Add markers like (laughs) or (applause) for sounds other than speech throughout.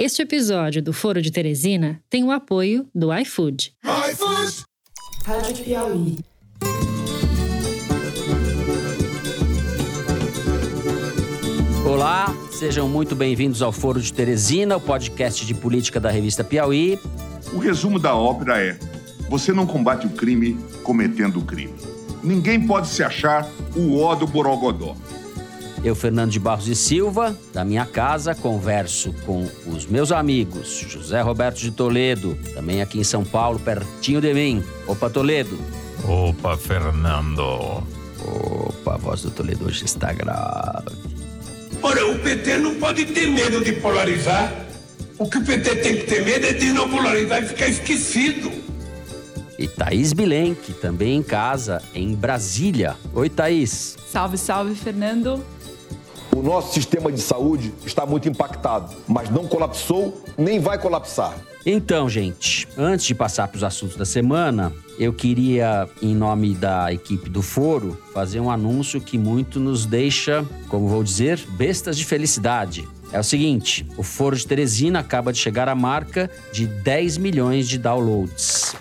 Este episódio do Foro de Teresina tem o apoio do iFood. iFood! Rádio Piauí. Olá, sejam muito bem-vindos ao Foro de Teresina, o podcast de política da revista Piauí. O resumo da ópera é: você não combate o crime cometendo o crime. Ninguém pode se achar o ó do Borogodó. Eu, Fernando de Barros e Silva, da minha casa, converso com os meus amigos José Roberto de Toledo, também aqui em São Paulo, pertinho de mim. Opa, Toledo. Opa, Fernando. Opa, a voz do Toledo hoje está grave. Ora, o PT não pode ter medo de polarizar. O que o PT tem que ter medo é de não polarizar e ficar esquecido. E Thaís Bilenque, também em casa, em Brasília. Oi, Thaís. Salve, salve, Fernando. O nosso sistema de saúde está muito impactado, mas não colapsou nem vai colapsar. Então, gente, antes de passar para os assuntos da semana, eu queria, em nome da equipe do Foro, fazer um anúncio que muito nos deixa, como vou dizer, bestas de felicidade. É o seguinte: o Foro de Teresina acaba de chegar à marca de 10 milhões de downloads.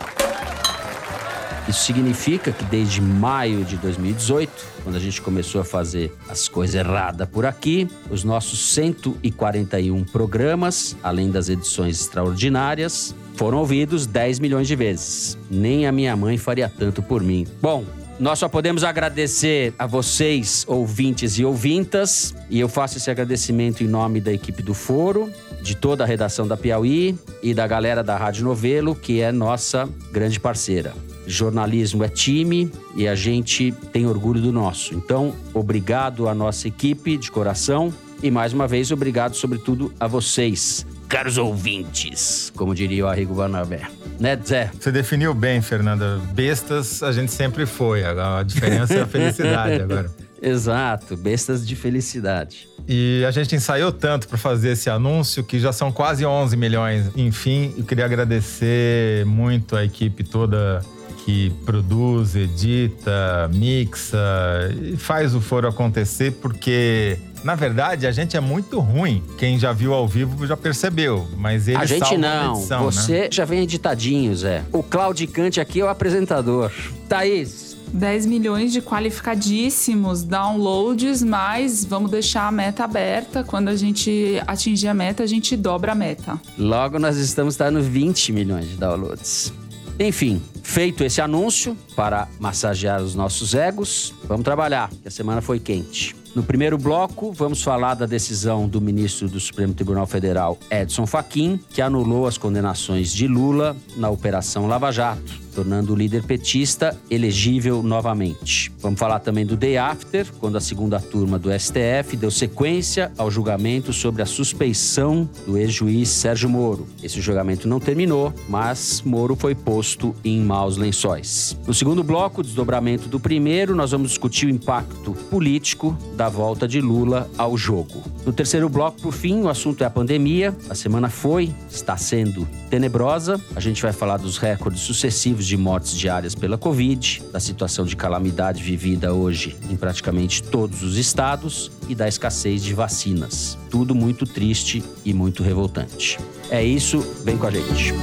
Isso significa que desde maio de 2018, quando a gente começou a fazer as coisas erradas por aqui, os nossos 141 programas, além das edições extraordinárias, foram ouvidos 10 milhões de vezes. Nem a minha mãe faria tanto por mim. Bom, nós só podemos agradecer a vocês, ouvintes e ouvintas, e eu faço esse agradecimento em nome da equipe do Foro, de toda a redação da Piauí e da galera da Rádio Novelo, que é nossa grande parceira. Jornalismo é time e a gente tem orgulho do nosso. Então, obrigado à nossa equipe de coração e mais uma vez obrigado sobretudo a vocês, caros ouvintes, como diria o Arrigo Barnabé. Né, Zé? Você definiu bem, Fernanda. Bestas a gente sempre foi. A diferença é a felicidade agora. (laughs) Exato, bestas de felicidade. E a gente ensaiou tanto para fazer esse anúncio que já são quase 11 milhões. Enfim, eu queria agradecer muito a equipe toda que produz, edita, mixa e faz o foro acontecer, porque na verdade a gente é muito ruim. Quem já viu ao vivo já percebeu, mas ele A gente não, edição, você né? já vem editadinho, Zé. O Claudicante aqui é o apresentador. Thaís, 10 milhões de qualificadíssimos downloads, mas vamos deixar a meta aberta. Quando a gente atingir a meta, a gente dobra a meta. logo nós estamos dando 20 milhões de downloads. Enfim, feito esse anúncio para massagear os nossos egos, vamos trabalhar, que a semana foi quente. No primeiro bloco, vamos falar da decisão do ministro do Supremo Tribunal Federal, Edson Fachin, que anulou as condenações de Lula na Operação Lava Jato, tornando o líder petista elegível novamente. Vamos falar também do Day After, quando a segunda turma do STF deu sequência ao julgamento sobre a suspeição do ex-juiz Sérgio Moro. Esse julgamento não terminou, mas Moro foi posto em maus lençóis. No segundo bloco, desdobramento do primeiro, nós vamos discutir o impacto político da volta de Lula ao jogo. No terceiro bloco, por fim, o assunto é a pandemia. A semana foi, está sendo tenebrosa. A gente vai falar dos recordes sucessivos de mortes diárias pela Covid, da situação de calamidade vivida hoje em praticamente todos os estados e da escassez de vacinas. Tudo muito triste e muito revoltante. É isso, vem com a gente.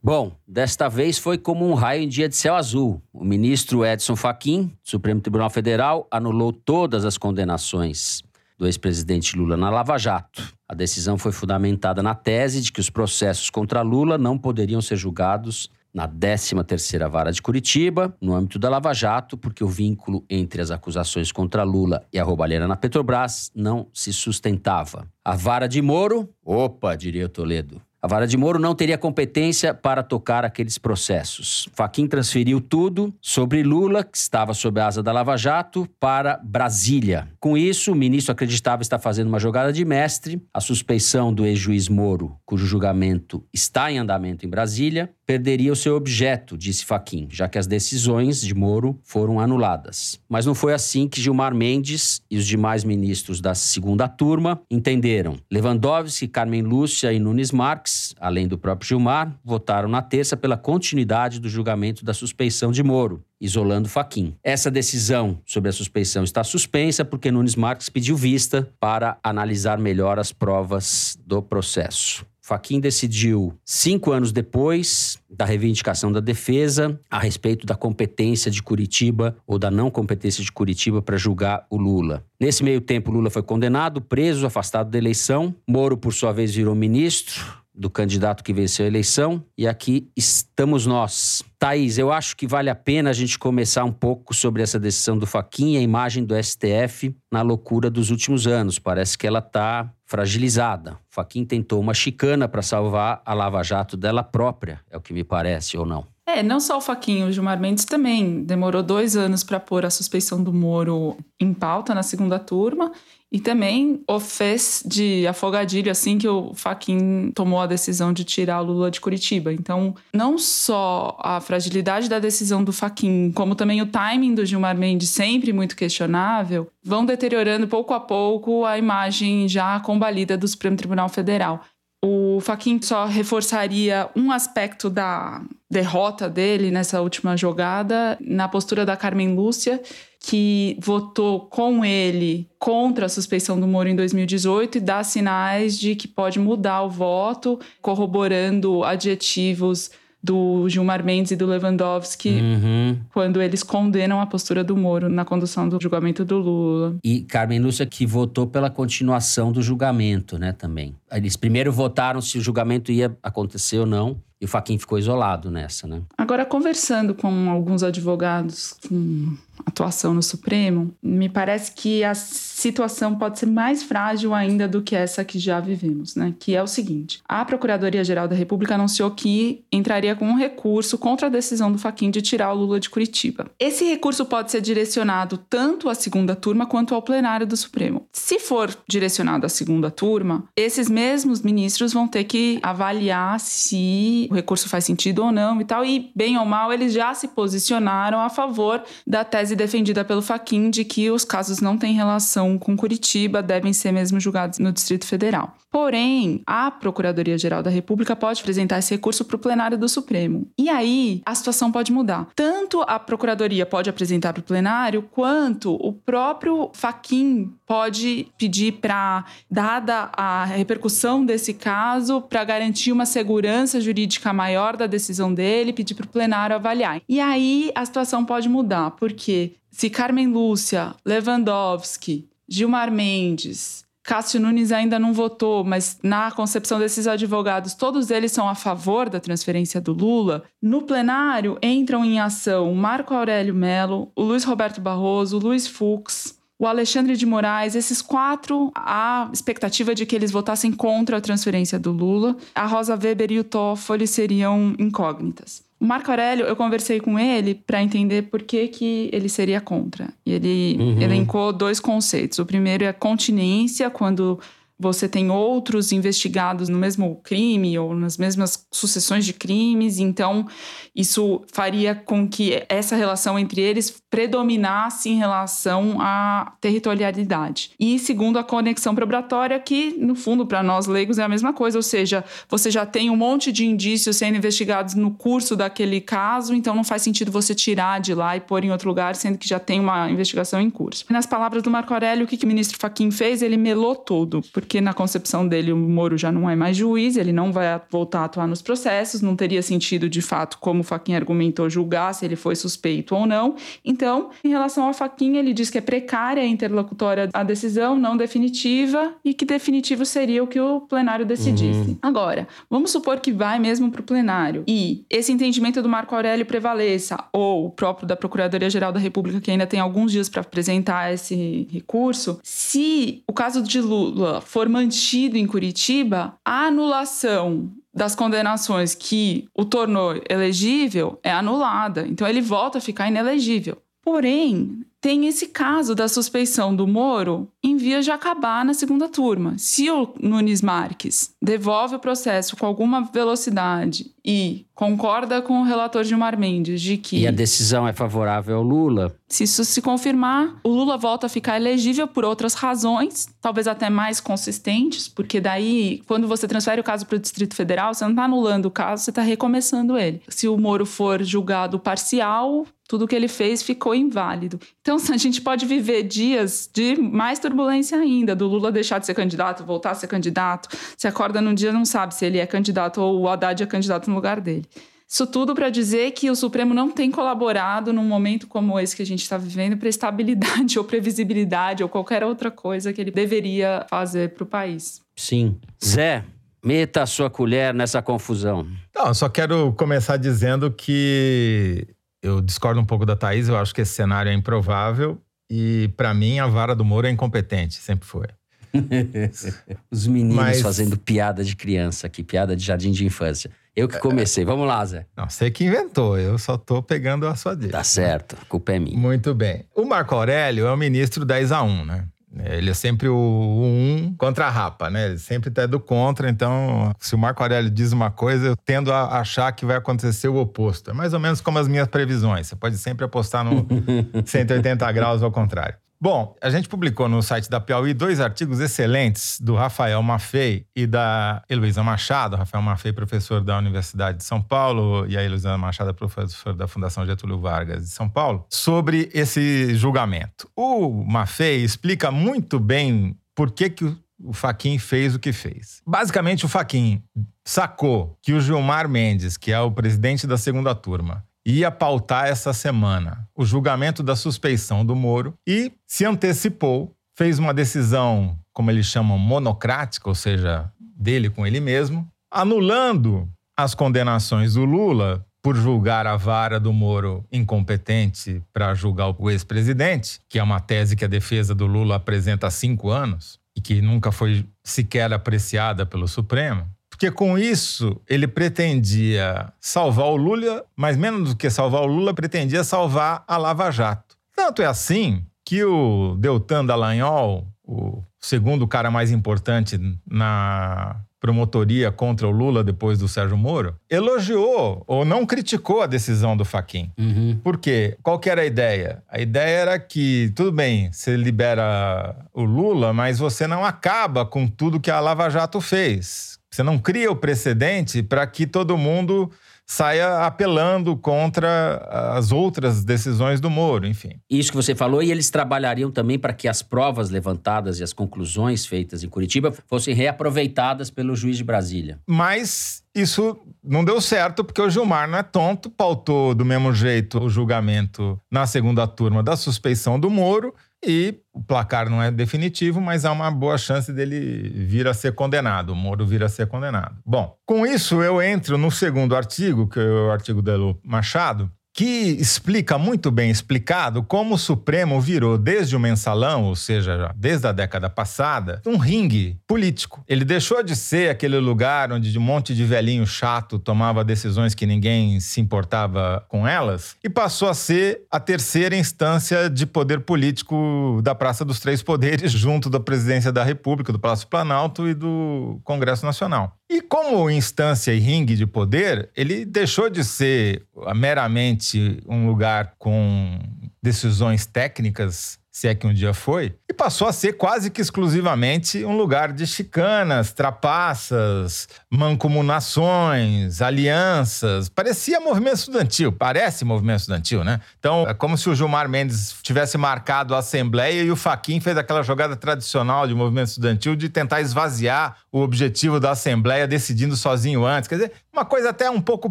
Bom, desta vez foi como um raio em dia de céu azul. O ministro Edson Fachin, Supremo Tribunal Federal, anulou todas as condenações do ex-presidente Lula na Lava Jato. A decisão foi fundamentada na tese de que os processos contra Lula não poderiam ser julgados na 13ª Vara de Curitiba, no âmbito da Lava Jato, porque o vínculo entre as acusações contra Lula e a roubalheira na Petrobras não se sustentava. A Vara de Moro, opa, diria Toledo, a vara de Moro não teria competência para tocar aqueles processos. Faquim transferiu tudo sobre Lula, que estava sob a asa da Lava Jato, para Brasília. Com isso, o ministro acreditava estar fazendo uma jogada de mestre. A suspeição do ex-juiz Moro, cujo julgamento está em andamento em Brasília, perderia o seu objeto, disse Faquim, já que as decisões de Moro foram anuladas. Mas não foi assim que Gilmar Mendes e os demais ministros da segunda turma entenderam. Lewandowski, Carmen Lúcia e Nunes Marques, além do próprio Gilmar, votaram na terça pela continuidade do julgamento da suspeição de Moro isolando Faquim. Essa decisão sobre a suspeição está suspensa porque Nunes Marques pediu vista para analisar melhor as provas do processo. Faquim decidiu, cinco anos depois da reivindicação da defesa, a respeito da competência de Curitiba ou da não competência de Curitiba para julgar o Lula. Nesse meio tempo, Lula foi condenado, preso, afastado da eleição. Moro, por sua vez, virou ministro do candidato que venceu a eleição. E aqui estamos nós. Thaís, eu acho que vale a pena a gente começar um pouco sobre essa decisão do Faquinha, a imagem do STF na loucura dos últimos anos. Parece que ela está fragilizada. Faquin tentou uma chicana para salvar a Lava Jato dela própria, é o que me parece, ou não? É, não só o Faquinho, o Gilmar Mendes também demorou dois anos para pôr a suspeição do Moro em pauta na segunda turma e também o fez de afogadilho assim que o Faquin tomou a decisão de tirar o Lula de Curitiba. Então, não só a fragilidade da decisão do Faquin, como também o timing do Gilmar Mendes, sempre muito questionável, vão deteriorando pouco a pouco a imagem já combalida do Supremo Tribunal Federal. O Faquin só reforçaria um aspecto da derrota dele nessa última jogada na postura da Carmen Lúcia, que votou com ele contra a suspeição do Moro em 2018 e dá sinais de que pode mudar o voto, corroborando adjetivos do Gilmar Mendes e do Lewandowski uhum. quando eles condenam a postura do Moro na condução do julgamento do Lula. E Carmen Lúcia que votou pela continuação do julgamento, né, também. Eles primeiro votaram se o julgamento ia acontecer ou não. E o Faquin ficou isolado nessa, né? Agora, conversando com alguns advogados com atuação no Supremo, me parece que a situação pode ser mais frágil ainda do que essa que já vivemos, né? Que é o seguinte: a Procuradoria-Geral da República anunciou que entraria com um recurso contra a decisão do Faquin de tirar o Lula de Curitiba. Esse recurso pode ser direcionado tanto à segunda turma quanto ao plenário do Supremo. Se for direcionado à segunda turma, esses mesmos ministros vão ter que avaliar se o recurso faz sentido ou não e tal, e bem ou mal eles já se posicionaram a favor da tese defendida pelo Faquin de que os casos não têm relação com Curitiba, devem ser mesmo julgados no Distrito Federal. Porém, a Procuradoria-Geral da República pode apresentar esse recurso para o plenário do Supremo. E aí a situação pode mudar. Tanto a Procuradoria pode apresentar para o plenário, quanto o próprio Faquin pode pedir para, dada a repercussão desse caso, para garantir uma segurança jurídica maior da decisão dele, pedir para o plenário avaliar. E aí a situação pode mudar, porque se Carmen Lúcia, Lewandowski, Gilmar Mendes, Cássio Nunes ainda não votou, mas na concepção desses advogados, todos eles são a favor da transferência do Lula. No plenário entram em ação o Marco Aurélio Melo, o Luiz Roberto Barroso, o Luiz Fux, o Alexandre de Moraes, esses quatro, a expectativa de que eles votassem contra a transferência do Lula. A Rosa Weber e o Toffoli seriam incógnitas. O Marco Aurélio, eu conversei com ele para entender por que, que ele seria contra. E ele uhum. elencou dois conceitos. O primeiro é continência, quando você tem outros investigados no mesmo crime ou nas mesmas sucessões de crimes, então isso faria com que essa relação entre eles predominasse em relação à territorialidade. E segundo a conexão probatória, que no fundo para nós leigos é a mesma coisa, ou seja, você já tem um monte de indícios sendo investigados no curso daquele caso, então não faz sentido você tirar de lá e pôr em outro lugar, sendo que já tem uma investigação em curso. Nas palavras do Marco Aurélio, o que, que o ministro Faquim fez? Ele melou tudo, porque na concepção dele o Moro já não é mais juiz, ele não vai voltar a atuar nos processos, não teria sentido de fato, como o Faquinha argumentou, julgar se ele foi suspeito ou não. Então, em relação ao Faquinha, ele diz que é precária a interlocutória a decisão, não definitiva, e que definitivo seria o que o plenário decidisse. Uhum. Agora, vamos supor que vai mesmo para o plenário e esse entendimento do Marco Aurélio prevaleça, ou o próprio da Procuradoria-Geral da República, que ainda tem alguns dias para apresentar esse recurso, se o caso de Lula for mantido em Curitiba, a anulação das condenações que o tornou elegível é anulada. Então ele volta a ficar inelegível. Porém, tem esse caso da suspeição do Moro em vias de acabar na segunda turma. Se o Nunes Marques devolve o processo com alguma velocidade e concorda com o relator Gilmar Mendes de que. E a decisão é favorável ao Lula? Se isso se confirmar, o Lula volta a ficar elegível por outras razões, talvez até mais consistentes, porque daí, quando você transfere o caso para o Distrito Federal, você não está anulando o caso, você está recomeçando ele. Se o Moro for julgado parcial, tudo que ele fez ficou inválido. Então, (laughs) a gente pode viver dias de mais turbulência ainda, do Lula deixar de ser candidato, voltar a ser candidato. Você acorda num dia não sabe se ele é candidato ou o Haddad é candidato no lugar dele. Isso tudo para dizer que o Supremo não tem colaborado num momento como esse que a gente está vivendo para estabilidade (laughs) ou previsibilidade ou qualquer outra coisa que ele deveria fazer para o país. Sim. Zé, meta a sua colher nessa confusão. Não, eu só quero começar dizendo que eu discordo um pouco da Thaís, eu acho que esse cenário é improvável e, para mim, a vara do Moro é incompetente, sempre foi. (laughs) Os meninos Mas- fazendo piada de criança aqui, piada de jardim de infância. Eu que comecei. Vamos lá, Zé. Não, você que inventou, eu só tô pegando a sua dica. Tá certo, a culpa é minha. Muito bem. O Marco Aurélio é o ministro 10 a 1, né? Ele é sempre o, o um contra a rapa, né? Ele sempre tá do contra, então se o Marco Aurélio diz uma coisa, eu tendo a achar que vai acontecer o oposto. É mais ou menos como as minhas previsões. Você pode sempre apostar no (laughs) 180 graus ao contrário. Bom, a gente publicou no site da Piauí dois artigos excelentes do Rafael Maffei e da Heloísa Machado. Rafael Maffei, professor da Universidade de São Paulo, e a Heloísa Machado, professor da Fundação Getúlio Vargas de São Paulo, sobre esse julgamento. O Maffei explica muito bem por que, que o Faquin fez o que fez. Basicamente, o Faquin sacou que o Gilmar Mendes, que é o presidente da segunda turma, ia pautar essa semana o julgamento da suspeição do Moro e se antecipou, fez uma decisão, como eles chamam, monocrática, ou seja, dele com ele mesmo, anulando as condenações do Lula por julgar a vara do Moro incompetente para julgar o ex-presidente, que é uma tese que a defesa do Lula apresenta há cinco anos e que nunca foi sequer apreciada pelo Supremo. Porque com isso ele pretendia salvar o Lula, mas menos do que salvar o Lula, pretendia salvar a Lava Jato. Tanto é assim que o Deltan Dallagnol, o segundo cara mais importante na promotoria contra o Lula depois do Sérgio Moro, elogiou ou não criticou a decisão do Faquin. Uhum. Por quê? Qual que era a ideia? A ideia era que, tudo bem, você libera o Lula, mas você não acaba com tudo que a Lava Jato fez. Você não cria o precedente para que todo mundo saia apelando contra as outras decisões do Moro, enfim. Isso que você falou, e eles trabalhariam também para que as provas levantadas e as conclusões feitas em Curitiba fossem reaproveitadas pelo juiz de Brasília. Mas isso não deu certo porque o Gilmar não é tonto, pautou do mesmo jeito o julgamento na segunda turma da suspeição do Moro e o placar não é definitivo, mas há uma boa chance dele vir a ser condenado, o Moro vir a ser condenado. Bom, com isso eu entro no segundo artigo, que é o artigo Elo Machado, que explica muito bem explicado como o Supremo virou desde o mensalão, ou seja, desde a década passada, um ringue político. Ele deixou de ser aquele lugar onde um monte de velhinho chato tomava decisões que ninguém se importava com elas e passou a ser a terceira instância de poder político da Praça dos Três Poderes, (laughs) junto da Presidência da República, do Palácio Planalto e do Congresso Nacional. E como instância e ringue de poder, ele deixou de ser meramente um lugar com decisões técnicas, se é que um dia foi, e passou a ser quase que exclusivamente um lugar de chicanas, trapaças, mancomunações, alianças. Parecia movimento estudantil, parece movimento estudantil, né? Então, é como se o Gilmar Mendes tivesse marcado a Assembleia e o Faquin fez aquela jogada tradicional de movimento estudantil de tentar esvaziar o objetivo da Assembleia decidindo sozinho antes. Quer dizer, uma coisa até um pouco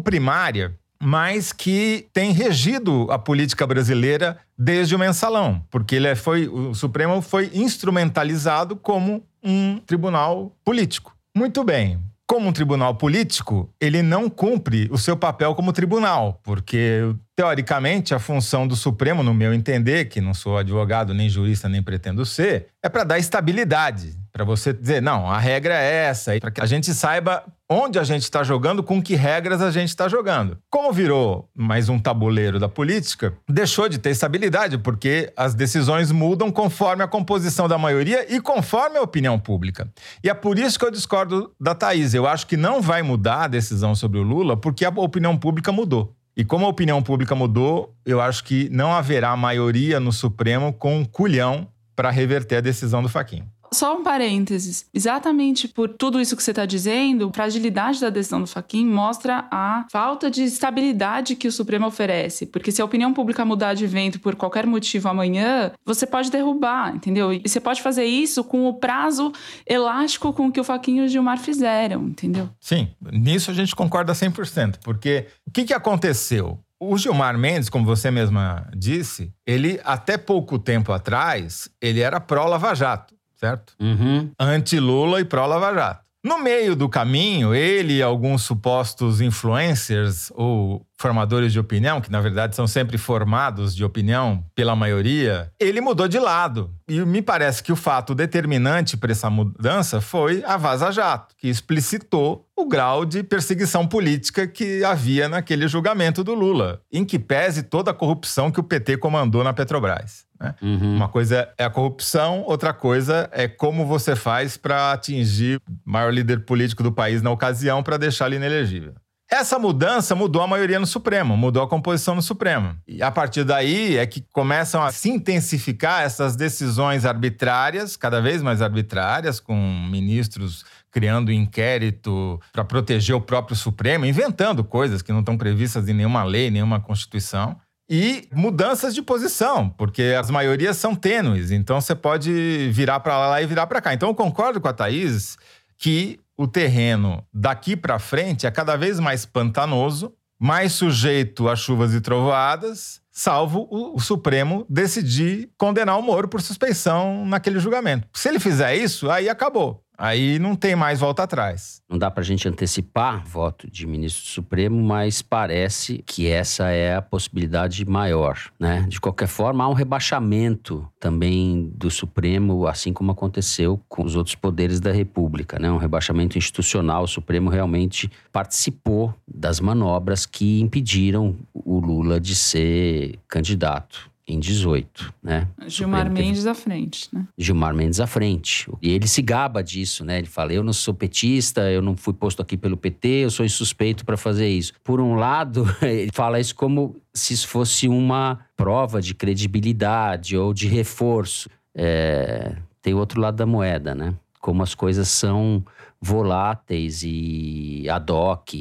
primária mas que tem regido a política brasileira desde o mensalão, porque ele é, foi, o Supremo foi instrumentalizado como um tribunal político. Muito bem. Como um tribunal político, ele não cumpre o seu papel como tribunal, porque, teoricamente, a função do Supremo, no meu entender, que não sou advogado, nem jurista, nem pretendo ser, é para dar estabilidade Para você dizer, não, a regra é essa, para que a gente saiba onde a gente está jogando, com que regras a gente está jogando. Como virou mais um tabuleiro da política, deixou de ter estabilidade, porque as decisões mudam conforme a composição da maioria e conforme a opinião pública. E é por isso que eu discordo da Thaís. Eu acho que não vai mudar a decisão sobre o Lula, porque a opinião pública mudou. E como a opinião pública mudou, eu acho que não haverá maioria no Supremo com um culhão para reverter a decisão do Faquinho. Só um parênteses. Exatamente por tudo isso que você está dizendo, a fragilidade da decisão do Faquin mostra a falta de estabilidade que o Supremo oferece. Porque se a opinião pública mudar de vento por qualquer motivo amanhã, você pode derrubar, entendeu? E você pode fazer isso com o prazo elástico com que o Faquin e o Gilmar fizeram, entendeu? Sim, nisso a gente concorda 100%. Porque o que, que aconteceu? O Gilmar Mendes, como você mesma disse, ele até pouco tempo atrás, ele era pró-Lava Jato certo? Uhum. Anti-Lula e pró-Lava Jato. No meio do caminho, ele e alguns supostos influencers ou formadores de opinião, que na verdade são sempre formados de opinião pela maioria, ele mudou de lado. E me parece que o fato determinante para essa mudança foi a Vaza Jato, que explicitou o grau de perseguição política que havia naquele julgamento do Lula, em que pese toda a corrupção que o PT comandou na Petrobras. Né? Uhum. Uma coisa é a corrupção, outra coisa é como você faz para atingir o maior líder político do país na ocasião para deixá-lo inelegível. Essa mudança mudou a maioria no Supremo, mudou a composição no Supremo. E a partir daí é que começam a se intensificar essas decisões arbitrárias, cada vez mais arbitrárias, com ministros criando inquérito para proteger o próprio Supremo, inventando coisas que não estão previstas em nenhuma lei, nenhuma Constituição e mudanças de posição, porque as maiorias são tênues, então você pode virar para lá e virar para cá. Então eu concordo com a Thaís que o terreno daqui para frente é cada vez mais pantanoso, mais sujeito a chuvas e trovoadas, salvo o, Supremo decidir condenar o Moro por suspeição naquele julgamento. Se ele fizer isso, aí acabou. Aí não tem mais volta atrás. Não dá para a gente antecipar voto de ministro do Supremo, mas parece que essa é a possibilidade maior, né? De qualquer forma, há um rebaixamento também do Supremo, assim como aconteceu com os outros poderes da República, né? Um rebaixamento institucional. O Supremo realmente participou das manobras que impediram o Lula de ser candidato em 18, né? Gilmar Mendes à frente, né? Gilmar Mendes à frente. E ele se gaba disso, né? Ele fala: eu não sou petista, eu não fui posto aqui pelo PT, eu sou insuspeito para fazer isso. Por um lado, (laughs) ele fala isso como se isso fosse uma prova de credibilidade ou de reforço. É... Tem outro lado da moeda, né? Como as coisas são voláteis e ad hoc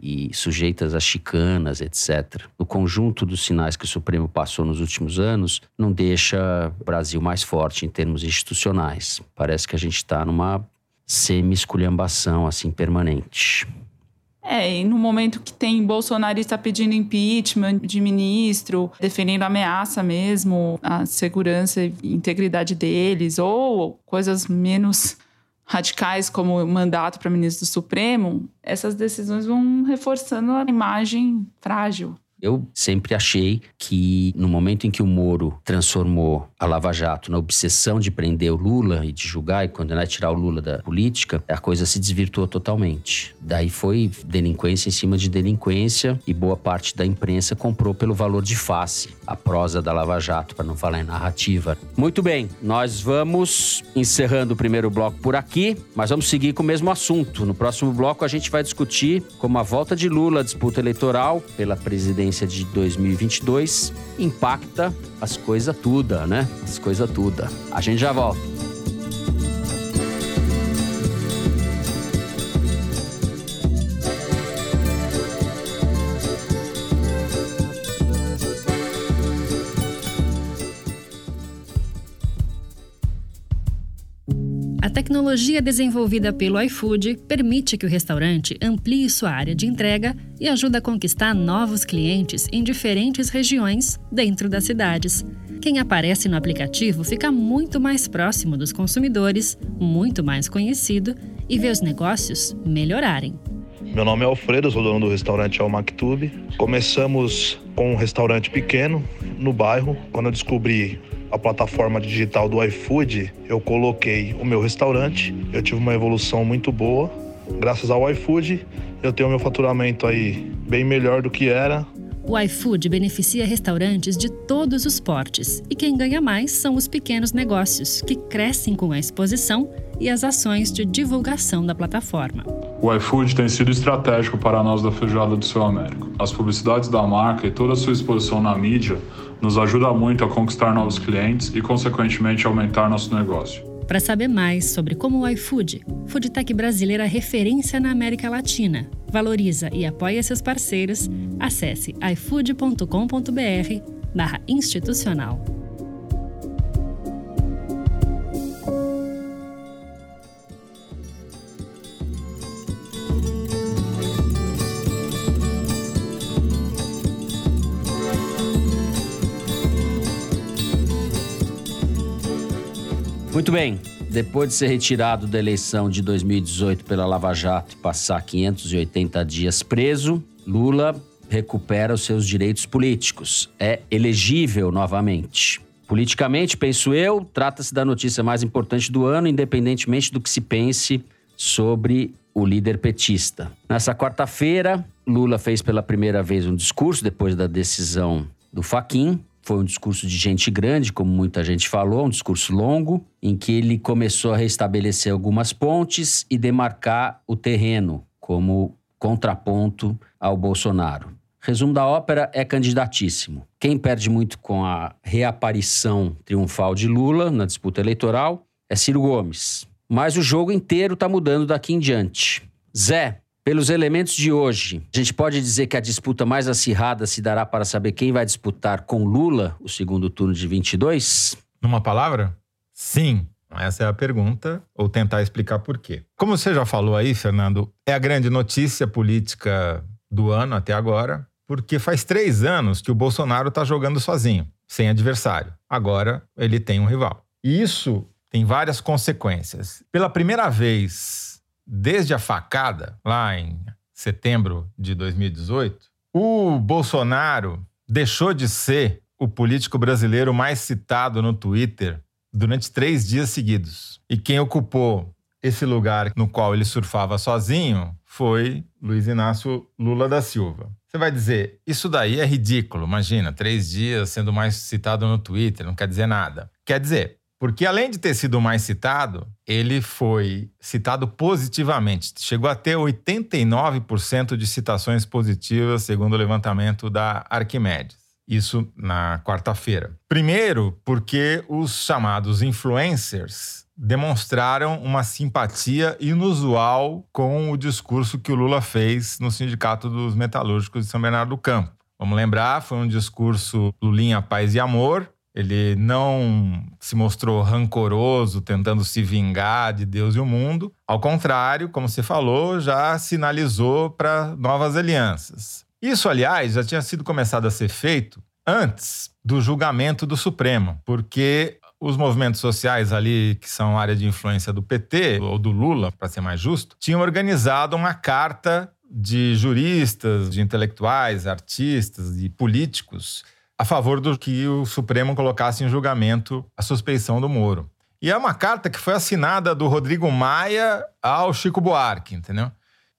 e sujeitas a chicanas, etc. O conjunto dos sinais que o Supremo passou nos últimos anos não deixa o Brasil mais forte em termos institucionais. Parece que a gente está numa semi-esculhambação assim permanente. É, e no momento que tem bolsonarista pedindo impeachment de ministro, defendendo ameaça mesmo à segurança e integridade deles, ou coisas menos radicais como mandato para ministro do Supremo, essas decisões vão reforçando a imagem frágil. Eu sempre achei que no momento em que o Moro transformou a Lava Jato na obsessão de prender o Lula e de julgar e condenar e tirar o Lula da política, a coisa se desvirtuou totalmente. Daí foi delinquência em cima de delinquência e boa parte da imprensa comprou pelo valor de face a prosa da Lava Jato, para não falar em narrativa. Muito bem, nós vamos encerrando o primeiro bloco por aqui, mas vamos seguir com o mesmo assunto. No próximo bloco a gente vai discutir como a volta de Lula à disputa eleitoral pela presidência de 2022 impacta as coisas tudo, né? As coisas tudo. A gente já volta. Tecnologia desenvolvida pelo iFood permite que o restaurante amplie sua área de entrega e ajuda a conquistar novos clientes em diferentes regiões dentro das cidades. Quem aparece no aplicativo fica muito mais próximo dos consumidores, muito mais conhecido e vê os negócios melhorarem. Meu nome é Alfredo, sou dono do restaurante Almactube. Começamos com um restaurante pequeno no bairro. Quando eu descobri a plataforma digital do iFood, eu coloquei o meu restaurante. Eu tive uma evolução muito boa. Graças ao iFood, eu tenho meu faturamento aí bem melhor do que era. O iFood beneficia restaurantes de todos os portes e quem ganha mais são os pequenos negócios, que crescem com a exposição e as ações de divulgação da plataforma. O iFood tem sido estratégico para nós da Feijoada do Seu Américo. As publicidades da marca e toda a sua exposição na mídia nos ajuda muito a conquistar novos clientes e, consequentemente, aumentar nosso negócio. Para saber mais sobre como o iFood, Foodtech brasileira referência na América Latina, valoriza e apoia seus parceiros, acesse ifood.com.br/institucional. Muito bem. Depois de ser retirado da eleição de 2018 pela Lava Jato e passar 580 dias preso, Lula recupera os seus direitos políticos. É elegível novamente. Politicamente, penso eu, trata-se da notícia mais importante do ano, independentemente do que se pense sobre o líder petista. Nessa quarta-feira, Lula fez pela primeira vez um discurso depois da decisão do Faquin, foi um discurso de gente grande, como muita gente falou, um discurso longo, em que ele começou a restabelecer algumas pontes e demarcar o terreno como contraponto ao Bolsonaro. Resumo da ópera é candidatíssimo. Quem perde muito com a reaparição triunfal de Lula na disputa eleitoral é Ciro Gomes. Mas o jogo inteiro está mudando daqui em diante. Zé, pelos elementos de hoje, a gente pode dizer que a disputa mais acirrada se dará para saber quem vai disputar com Lula o segundo turno de 22? Numa palavra? Sim. Essa é a pergunta, ou tentar explicar por quê. Como você já falou aí, Fernando, é a grande notícia política do ano até agora, porque faz três anos que o Bolsonaro está jogando sozinho, sem adversário. Agora ele tem um rival. E isso tem várias consequências. Pela primeira vez desde a facada, lá em setembro de 2018, o Bolsonaro deixou de ser o político brasileiro mais citado no Twitter durante três dias seguidos. E quem ocupou esse lugar no qual ele surfava sozinho foi Luiz Inácio Lula da Silva. Você vai dizer, isso daí é ridículo, imagina, três dias sendo mais citado no Twitter, não quer dizer nada. Quer dizer, porque além de ter sido mais citado, ele foi citado positivamente. Chegou a ter 89% de citações positivas, segundo o levantamento da Arquimedes. Isso na quarta-feira. Primeiro, porque os chamados influencers demonstraram uma simpatia inusual com o discurso que o Lula fez no Sindicato dos Metalúrgicos de São Bernardo do Campo. Vamos lembrar, foi um discurso Lulinha Paz e Amor, ele não se mostrou rancoroso, tentando se vingar de Deus e o mundo. Ao contrário, como você falou, já sinalizou para novas alianças. Isso, aliás, já tinha sido começado a ser feito antes do julgamento do Supremo, porque os movimentos sociais ali, que são área de influência do PT, ou do Lula, para ser mais justo, tinham organizado uma carta de juristas, de intelectuais, artistas e políticos a favor do que o Supremo colocasse em julgamento a suspeição do Moro. E é uma carta que foi assinada do Rodrigo Maia ao Chico Buarque, entendeu?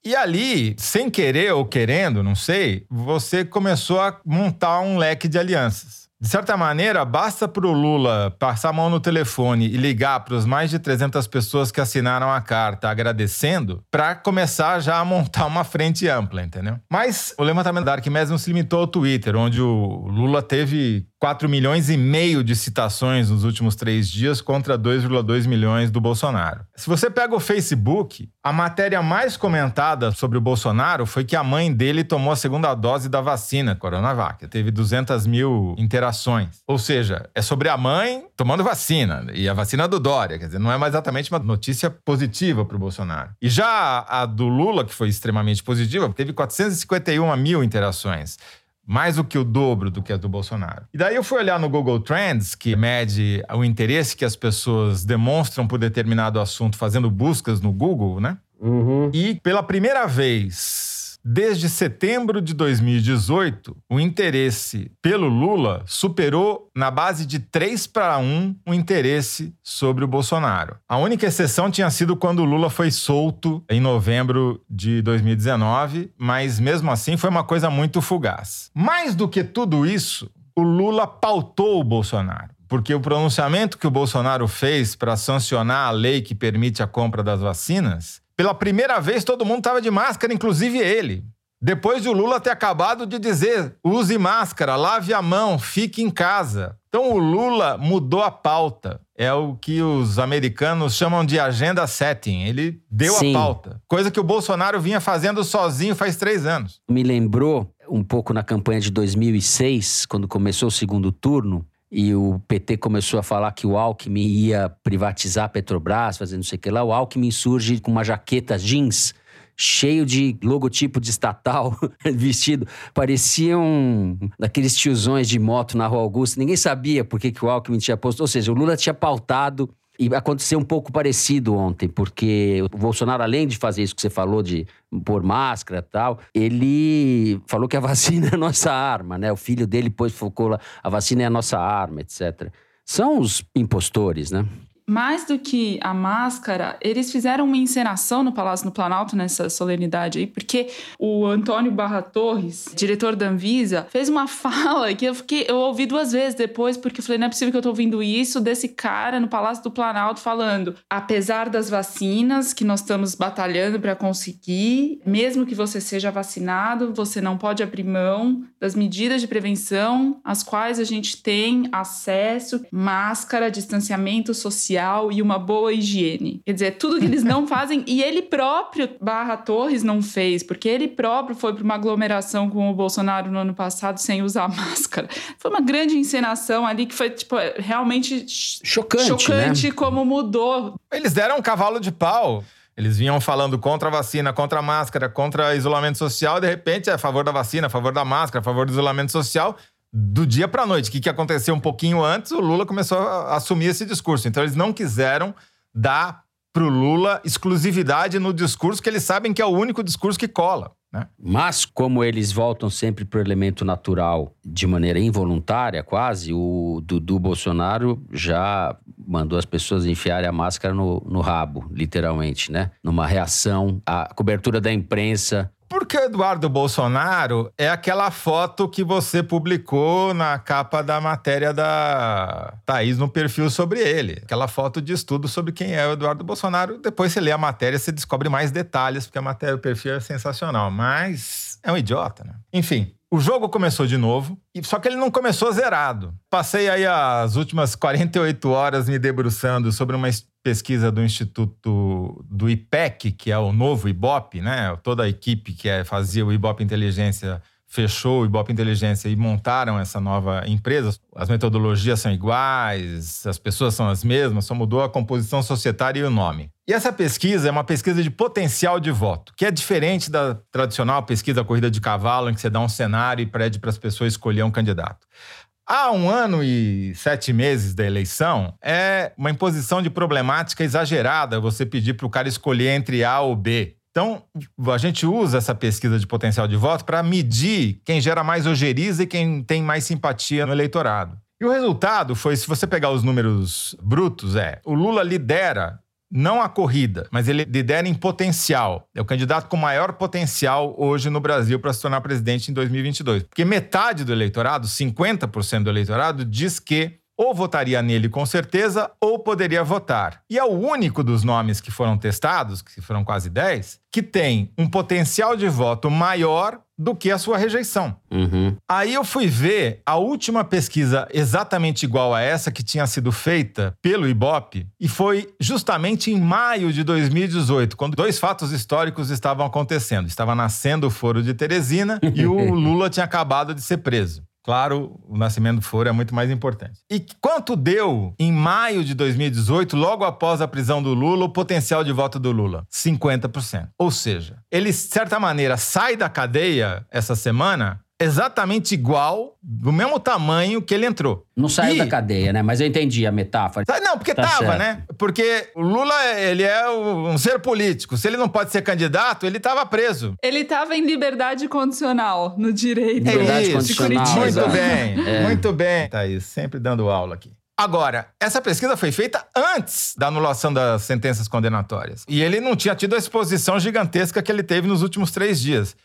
E ali, sem querer ou querendo, não sei, você começou a montar um leque de alianças. De certa maneira, basta para o Lula passar a mão no telefone e ligar para os mais de 300 pessoas que assinaram a carta agradecendo, para começar já a montar uma frente ampla, entendeu? Mas o levantamento da Arquimedes não se limitou ao Twitter, onde o Lula teve 4 milhões e meio de citações nos últimos três dias contra 2,2 milhões do Bolsonaro. Se você pega o Facebook, a matéria mais comentada sobre o Bolsonaro foi que a mãe dele tomou a segunda dose da vacina Coronavac. Teve 200 mil interações. Ou seja, é sobre a mãe tomando vacina. E a vacina do Dória. Quer dizer, não é mais exatamente uma notícia positiva para o Bolsonaro. E já a do Lula, que foi extremamente positiva, teve 451 mil interações mais do que o dobro do que a do Bolsonaro. E daí eu fui olhar no Google Trends, que mede o interesse que as pessoas demonstram por determinado assunto fazendo buscas no Google, né? Uhum. E pela primeira vez Desde setembro de 2018, o interesse pelo Lula superou, na base de 3 para 1, o interesse sobre o Bolsonaro. A única exceção tinha sido quando o Lula foi solto em novembro de 2019, mas mesmo assim foi uma coisa muito fugaz. Mais do que tudo isso, o Lula pautou o Bolsonaro porque o pronunciamento que o Bolsonaro fez para sancionar a lei que permite a compra das vacinas pela primeira vez, todo mundo estava de máscara, inclusive ele. Depois de o Lula ter acabado de dizer: use máscara, lave a mão, fique em casa. Então o Lula mudou a pauta. É o que os americanos chamam de agenda setting. Ele deu Sim. a pauta. Coisa que o Bolsonaro vinha fazendo sozinho faz três anos. Me lembrou um pouco na campanha de 2006, quando começou o segundo turno, e o PT começou a falar que o Alckmin ia privatizar a Petrobras, fazer não sei o que lá. O Alckmin surge com uma jaqueta jeans cheio de logotipo de estatal, (laughs) vestido. Parecia um daqueles tiozões de moto na Rua Augusta. Ninguém sabia por que, que o Alckmin tinha posto. Ou seja, o Lula tinha pautado e aconteceu um pouco parecido ontem, porque o Bolsonaro, além de fazer isso que você falou, de pôr máscara e tal, ele falou que a (laughs) vacina é a nossa arma, né? O filho dele pôs, focou lá, a vacina é a nossa arma, etc. São os impostores, né? Mais do que a máscara, eles fizeram uma encenação no Palácio do Planalto nessa solenidade aí, porque o Antônio Barra Torres, diretor da Anvisa, fez uma (laughs) fala que eu fiquei, eu ouvi duas vezes depois, porque eu falei, não é possível que eu tô ouvindo isso desse cara no Palácio do Planalto falando, apesar das vacinas que nós estamos batalhando para conseguir, mesmo que você seja vacinado, você não pode abrir mão das medidas de prevenção, às quais a gente tem acesso, máscara, distanciamento social e uma boa higiene. Quer dizer, tudo que eles não (laughs) fazem e ele próprio, Barra Torres, não fez, porque ele próprio foi para uma aglomeração com o Bolsonaro no ano passado sem usar (laughs) máscara. Foi uma grande encenação ali que foi, tipo, realmente chocante, chocante né? como mudou. Eles deram um cavalo de pau. Eles vinham falando contra a vacina, contra a máscara, contra isolamento social, e de repente é a favor da vacina, a favor da máscara, a favor do isolamento social do dia para a noite. O que, que aconteceu um pouquinho antes, o Lula começou a assumir esse discurso. Então, eles não quiseram dar para o Lula exclusividade no discurso, que eles sabem que é o único discurso que cola. Né? Mas, como eles voltam sempre para o elemento natural de maneira involuntária, quase, o Dudu Bolsonaro já mandou as pessoas enfiarem a máscara no, no rabo, literalmente, né? Numa reação à cobertura da imprensa porque Eduardo Bolsonaro é aquela foto que você publicou na capa da matéria da Thaís no perfil sobre ele. Aquela foto de estudo sobre quem é o Eduardo Bolsonaro. Depois você lê a matéria, você descobre mais detalhes, porque a matéria do perfil é sensacional. Mas é um idiota, né? Enfim, o jogo começou de novo, só que ele não começou zerado. Passei aí as últimas 48 horas me debruçando sobre uma pesquisa do Instituto do IPEC, que é o novo IBOP, né? Toda a equipe que é, fazia o IBOP Inteligência fechou o Ibope Inteligência e montaram essa nova empresa. As metodologias são iguais, as pessoas são as mesmas, só mudou a composição societária e o nome. E essa pesquisa é uma pesquisa de potencial de voto, que é diferente da tradicional pesquisa corrida de cavalo, em que você dá um cenário e pede para as pessoas escolher um candidato. Há um ano e sete meses da eleição, é uma imposição de problemática exagerada você pedir para o cara escolher entre A ou B. Então, a gente usa essa pesquisa de potencial de voto para medir quem gera mais ojeriza e quem tem mais simpatia no eleitorado. E o resultado foi, se você pegar os números brutos, é o Lula lidera não a corrida, mas ele lidera em potencial. É o candidato com maior potencial hoje no Brasil para se tornar presidente em 2022. Porque metade do eleitorado, 50% do eleitorado, diz que ou votaria nele com certeza ou poderia votar. E é o único dos nomes que foram testados, que foram quase 10, que tem um potencial de voto maior do que a sua rejeição. Uhum. Aí eu fui ver a última pesquisa exatamente igual a essa que tinha sido feita pelo Ibope e foi justamente em maio de 2018, quando dois fatos históricos estavam acontecendo. Estava nascendo o Foro de Teresina (laughs) e o Lula tinha acabado de ser preso. Claro, o nascimento do foro é muito mais importante. E quanto deu em maio de 2018, logo após a prisão do Lula, o potencial de voto do Lula? 50%. Ou seja, ele, de certa maneira, sai da cadeia essa semana exatamente igual, do mesmo tamanho que ele entrou. Não saiu E- da cadeia, né? Mas eu entendi a metáfora. Não, porque Tá tava, certo. né? Porque o Lula, ele é um ser político. Se ele não pode ser candidato, ele tava preso. Ele estava em liberdade condicional no direito Liberdade É isso. de condicional. Muito bem, (laughs) É. muito bem. Thaís, sempre dando aula aqui. Agora, essa pesquisa foi feita antes da anulação das sentenças condenatórias. E ele não tinha tido a exposição gigantesca que ele teve nos últimos três dias.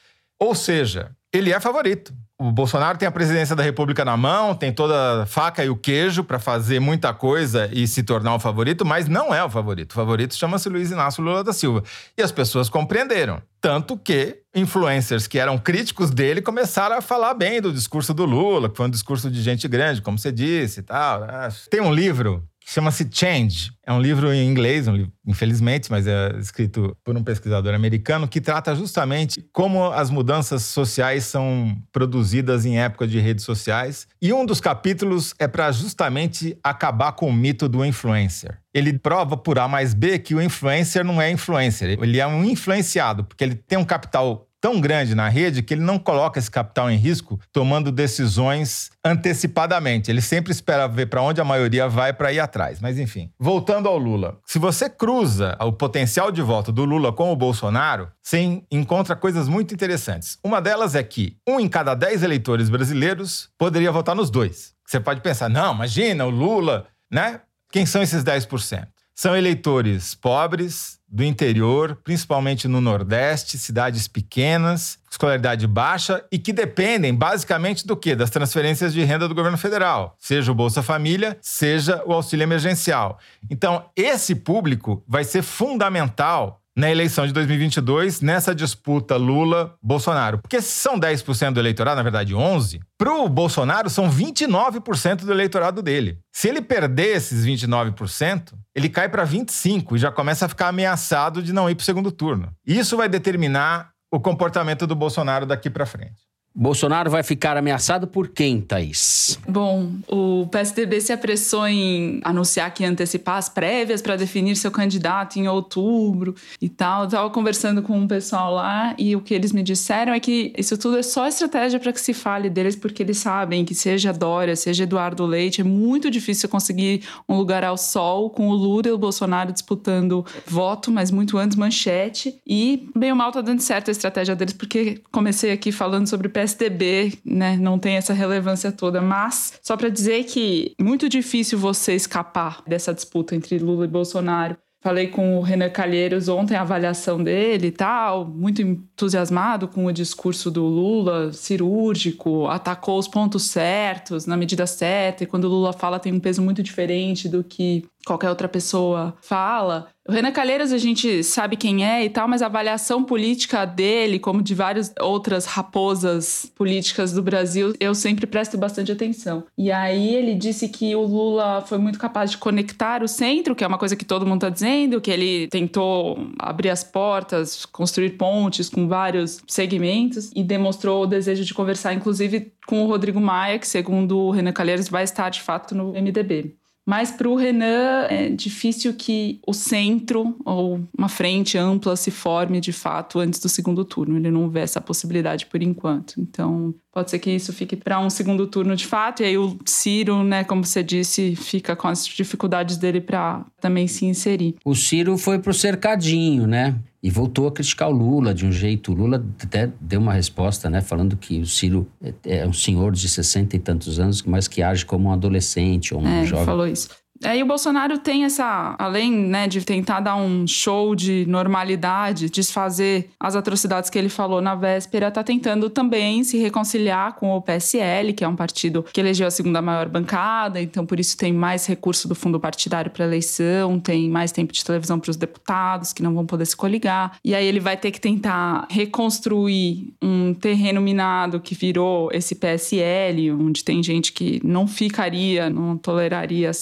Ou seja, ele é favorito. O Bolsonaro tem a presidência da República na mão, tem toda a faca e o queijo para fazer muita coisa e se tornar o favorito, mas não é o favorito. O favorito chama-se Luiz Inácio Lula da Silva. E as pessoas compreenderam. Tanto que influencers que eram críticos dele começaram a falar bem do discurso do Lula, que foi um discurso de gente grande, como você disse e tal. né? Tem um livro chama-se Change. É um livro em inglês, um livro, infelizmente, mas é escrito por um pesquisador americano que trata justamente como as mudanças sociais são produzidas em época de redes sociais. E um dos capítulos é para justamente acabar com o mito do influencer. Ele prova por A mais B que o influencer não é influencer, ele é um influenciado, porque ele tem um capital tão grande na rede que ele não coloca esse capital em risco tomando decisões antecipadamente. Ele sempre espera ver para onde a maioria vai para ir atrás. Mas enfim, voltando ao Lula. Se você cruza o potencial de voto do Lula com o Bolsonaro, você encontra coisas muito interessantes. Uma delas é que um em cada dez eleitores brasileiros poderia votar nos dois. Você pode pensar, não, imagina o Lula, né? Quem são esses 10%? São eleitores pobres, do interior, principalmente no Nordeste, cidades pequenas, escolaridade baixa e que dependem basicamente do quê? Das transferências de renda do governo federal, seja o Bolsa Família, seja o auxílio emergencial. Então, esse público vai ser fundamental na eleição de 2022, nessa disputa Lula-Bolsonaro. Porque são 10% do eleitorado, na verdade 11%, para o Bolsonaro são 29% do eleitorado dele. Se ele perder esses 29%, ele cai para 25% e já começa a ficar ameaçado de não ir para o segundo turno. Isso vai determinar o comportamento do Bolsonaro daqui para frente. Bolsonaro vai ficar ameaçado por quem, Thaís? Bom, o PSDB se apressou em anunciar que ia antecipar as prévias para definir seu candidato em outubro e tal. Eu tava conversando com um pessoal lá e o que eles me disseram é que isso tudo é só estratégia para que se fale deles, porque eles sabem que seja Dória, seja Eduardo Leite, é muito difícil conseguir um lugar ao sol com o Lula e o Bolsonaro disputando voto, mas muito antes manchete. E bem ou mal tá dando certo a estratégia deles, porque comecei aqui falando sobre PSDB, né? Não tem essa relevância toda, mas só para dizer que muito difícil você escapar dessa disputa entre Lula e Bolsonaro. Falei com o Renan Calheiros ontem a avaliação dele e tal, muito entusiasmado com o discurso do Lula, cirúrgico, atacou os pontos certos, na medida certa, e quando o Lula fala tem um peso muito diferente do que qualquer outra pessoa fala. O Renan Calheiros a gente sabe quem é e tal, mas a avaliação política dele, como de várias outras raposas políticas do Brasil, eu sempre presto bastante atenção. E aí ele disse que o Lula foi muito capaz de conectar o centro, que é uma coisa que todo mundo está dizendo, que ele tentou abrir as portas, construir pontes com vários segmentos e demonstrou o desejo de conversar, inclusive, com o Rodrigo Maia, que segundo o Renan Calheiros vai estar de fato no MDB. Mas para o Renan é difícil que o centro ou uma frente ampla se forme de fato antes do segundo turno. Ele não vê essa possibilidade por enquanto. Então pode ser que isso fique para um segundo turno de fato. E aí o Ciro, né, como você disse, fica com as dificuldades dele para também se inserir. O Ciro foi pro cercadinho, né? E voltou a criticar o Lula de um jeito. O Lula até deu uma resposta, né? Falando que o Ciro é é um senhor de 60 e tantos anos, mas que age como um adolescente ou um É, ele jovem. falou isso. Aí o Bolsonaro tem essa, além né, de tentar dar um show de normalidade, desfazer as atrocidades que ele falou na véspera, tá tentando também se reconciliar com o PSL, que é um partido que elegeu a segunda maior bancada, então por isso tem mais recurso do fundo partidário para eleição, tem mais tempo de televisão para os deputados que não vão poder se coligar. E aí ele vai ter que tentar reconstruir um terreno minado que virou esse PSL, onde tem gente que não ficaria, não toleraria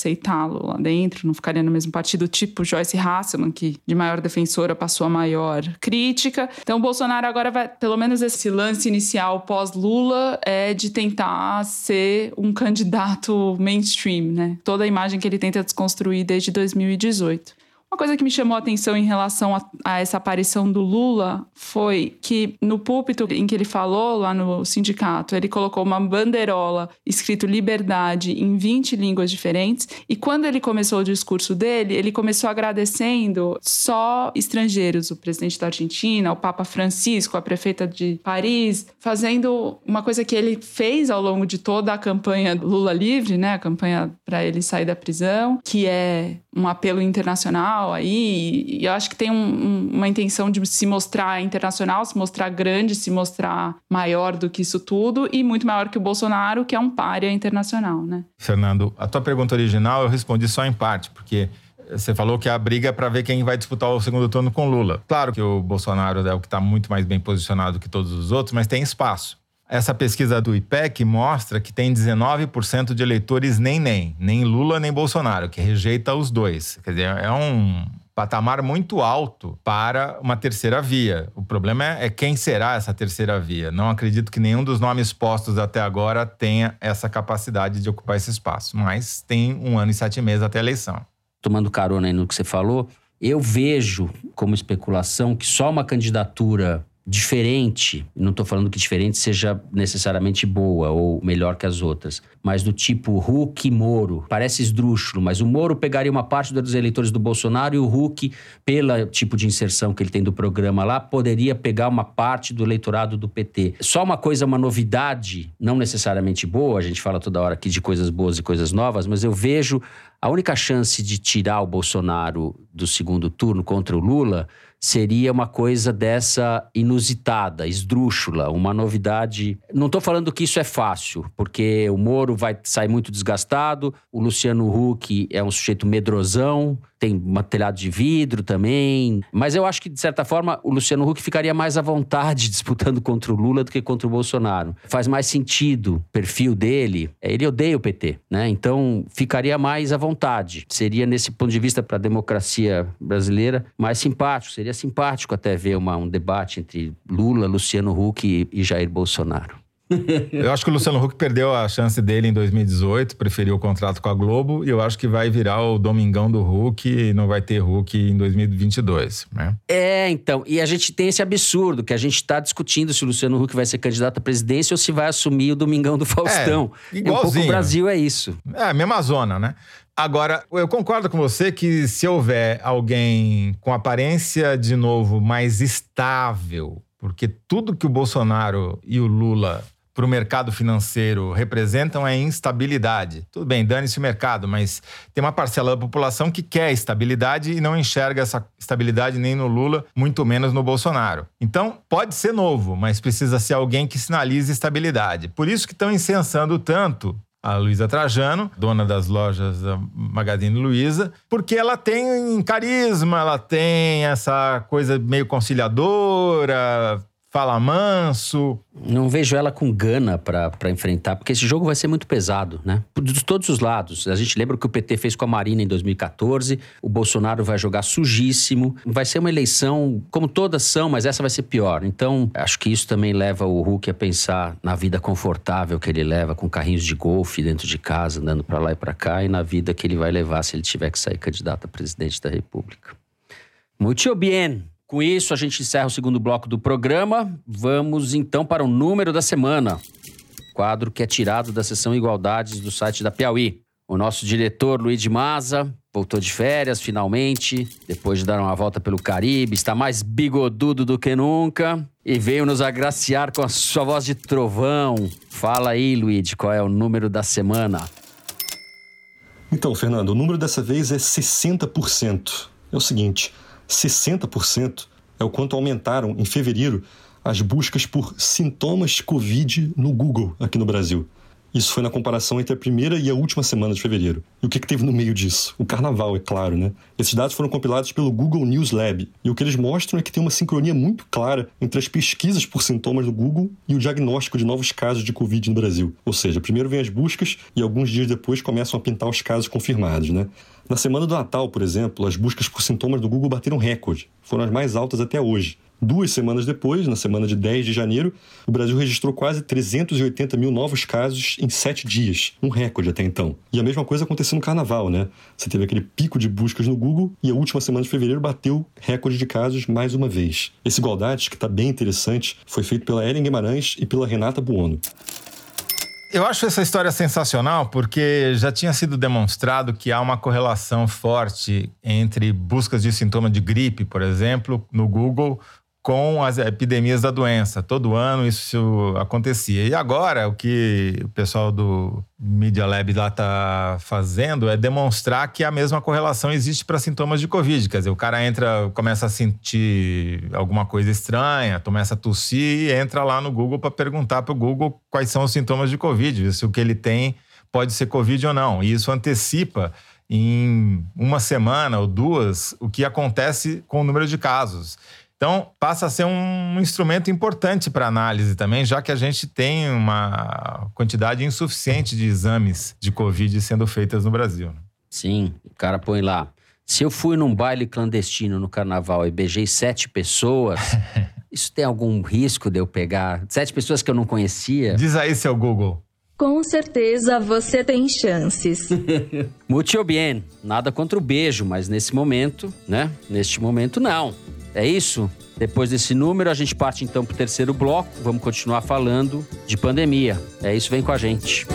aceitá-lo lá dentro, não ficaria no mesmo partido, tipo Joyce Hasselman, que de maior defensora passou a maior crítica. Então, Bolsonaro agora vai, pelo menos esse lance inicial pós-Lula, é de tentar ser um candidato mainstream, né? Toda a imagem que ele tenta desconstruir desde 2018. Uma coisa que me chamou a atenção em relação a, a, essa aparição do Lula foi que no púlpito em que ele falou lá no sindicato, ele colocou uma bandeirola escrito liberdade em 20 línguas diferentes. E quando ele começou o discurso dele, ele começou agradecendo só estrangeiros, o presidente da Argentina, o Papa Francisco, a prefeita de Paris, fazendo uma coisa que ele fez ao longo de toda a campanha Lula livre, né, a campanha para ele sair da prisão, que é um apelo internacional aí, e eu acho que tem um, um, uma intenção de se mostrar internacional, se mostrar grande, se mostrar maior do que isso tudo, e muito maior que o Bolsonaro, que é um párea internacional, né? Fernando, a tua pergunta original eu respondi só em parte, porque você falou que a briga é para ver quem vai disputar o segundo turno com Lula. Claro que o Bolsonaro é o que está muito mais bem posicionado que todos os outros, mas tem espaço. Essa pesquisa do IPEC mostra que tem 19% de eleitores nem nem, nem Lula nem Bolsonaro, que rejeita os dois. Quer dizer, é um patamar muito alto para uma terceira via. O problema é, é, quem será essa terceira via. Não acredito que nenhum dos nomes postos até agora tenha essa capacidade de ocupar esse espaço, mas tem um ano e sete meses até a eleição. Tomando carona aí no que você falou, eu vejo como especulação que só uma candidatura diferente, não estou falando que diferente seja necessariamente boa ou melhor que as outras, mas do tipo Huck e Moro. Parece esdrúxulo, mas o Moro pegaria uma parte dos eleitores do Bolsonaro e o Huck, pelo tipo de inserção que ele tem do programa lá, poderia pegar uma parte do eleitorado do PT. Só uma coisa, uma novidade, não necessariamente boa, a gente fala toda hora aqui de coisas boas e coisas novas, mas eu vejo a única chance de tirar o Bolsonaro do segundo turno contra o Lula seria uma coisa dessa inusitada, esdrúxula, uma novidade. Não estou falando que isso é fácil, porque o Moro vai sair muito desgastado, o Luciano Huck é um sujeito medrosão, tem telhado de vidro também. Mas eu acho que, de certa forma, o Luciano Huck ficaria mais à vontade (laughs) disputando contra o Lula do que contra o Bolsonaro. Faz mais sentido o perfil dele. Ele odeia o PT, né? Então ficaria mais à vontade. Seria, nesse ponto de vista, para a democracia brasileira, mais simpático. Seria simpático até ver uma, um debate entre Lula, Luciano Huck e Jair Bolsonaro. Eu acho que o Luciano Huck perdeu a chance dele em 2018, preferiu o contrato com a Globo, e eu acho que vai virar o Domingão do Huck e não vai ter Huck em 2022, né? É, então, e a gente tem esse absurdo, que a gente está discutindo se o Luciano Huck vai ser candidato à presidência ou se vai assumir o Domingão do Faustão. É, igualzinho. É um pouco o Brasil é isso. É, a mesma zona, né? Agora, eu concordo com você que se houver alguém com aparência, de novo, mais estável, porque tudo que o Bolsonaro e o Lula para o mercado financeiro representam é instabilidade. Tudo bem, dane-se o mercado, mas tem uma parcela da população que quer estabilidade e não enxerga essa estabilidade nem no Lula, muito menos no Bolsonaro. Então, pode ser novo, mas precisa ser alguém que sinalize estabilidade. Por isso que estão incensando tanto a Luísa Trajano, dona das lojas da Magazine Luiza, porque ela tem carisma, ela tem essa coisa meio conciliadora, fala manso. Não vejo ela com gana para enfrentar, porque esse jogo vai ser muito pesado, né? De todos os lados. A gente lembra o que o PT fez com a Marina em 2014, o Bolsonaro vai jogar sujíssimo. Vai ser uma eleição, como todas são, mas essa vai ser pior. Então, acho que isso também leva o Hulk a pensar na vida confortável que ele leva, com carrinhos de golfe dentro de casa, andando para lá e para cá, e na vida que ele vai levar se ele tiver que sair candidato a presidente da República. Muito bem. Com isso, a gente encerra o segundo bloco do programa. Vamos então para o número da semana. Quadro que é tirado da seção Igualdades do site da Piauí. O nosso diretor Luiz de Maza voltou de férias finalmente, depois de dar uma volta pelo Caribe, está mais bigodudo do que nunca e veio nos agraciar com a sua voz de trovão. Fala aí, Luiz, qual é o número da semana? Então, Fernando, o número dessa vez é 60%. É o seguinte, 60% é o quanto aumentaram em fevereiro as buscas por sintomas Covid no Google aqui no Brasil. Isso foi na comparação entre a primeira e a última semana de fevereiro. E o que, que teve no meio disso? O carnaval, é claro, né? Esses dados foram compilados pelo Google News Lab. E o que eles mostram é que tem uma sincronia muito clara entre as pesquisas por sintomas do Google e o diagnóstico de novos casos de Covid no Brasil. Ou seja, primeiro vem as buscas e alguns dias depois começam a pintar os casos confirmados, né? Na semana do Natal, por exemplo, as buscas por sintomas do Google bateram recorde. Foram as mais altas até hoje. Duas semanas depois, na semana de 10 de janeiro, o Brasil registrou quase 380 mil novos casos em sete dias, um recorde até então. E a mesma coisa aconteceu no carnaval, né? Você teve aquele pico de buscas no Google e a última semana de fevereiro bateu recorde de casos mais uma vez. Esse Igualdade, que está bem interessante, foi feito pela Ellen Guimarães e pela Renata Buono. Eu acho essa história sensacional porque já tinha sido demonstrado que há uma correlação forte entre buscas de sintoma de gripe, por exemplo, no Google, com as epidemias da doença. Todo ano isso acontecia. E agora, o que o pessoal do Media Lab lá está fazendo é demonstrar que a mesma correlação existe para sintomas de Covid. Quer dizer, o cara entra, começa a sentir alguma coisa estranha, começa a tossir e entra lá no Google para perguntar para o Google quais são os sintomas de Covid, se o que ele tem pode ser Covid ou não. E isso antecipa em uma semana ou duas o que acontece com o número de casos. Então, passa a ser um instrumento importante para análise também, já que a gente tem uma quantidade insuficiente de exames de Covid sendo feitas no Brasil. Né? Sim, o cara põe lá. Se eu fui num baile clandestino no carnaval e beijei sete pessoas, (laughs) isso tem algum risco de eu pegar? Sete pessoas que eu não conhecia? Diz aí, seu Google. Com certeza você tem chances. (laughs) Muito bem. Nada contra o beijo, mas nesse momento, né? Neste momento, não. É isso? Depois desse número, a gente parte então para o terceiro bloco. Vamos continuar falando de pandemia. É isso, vem com a gente.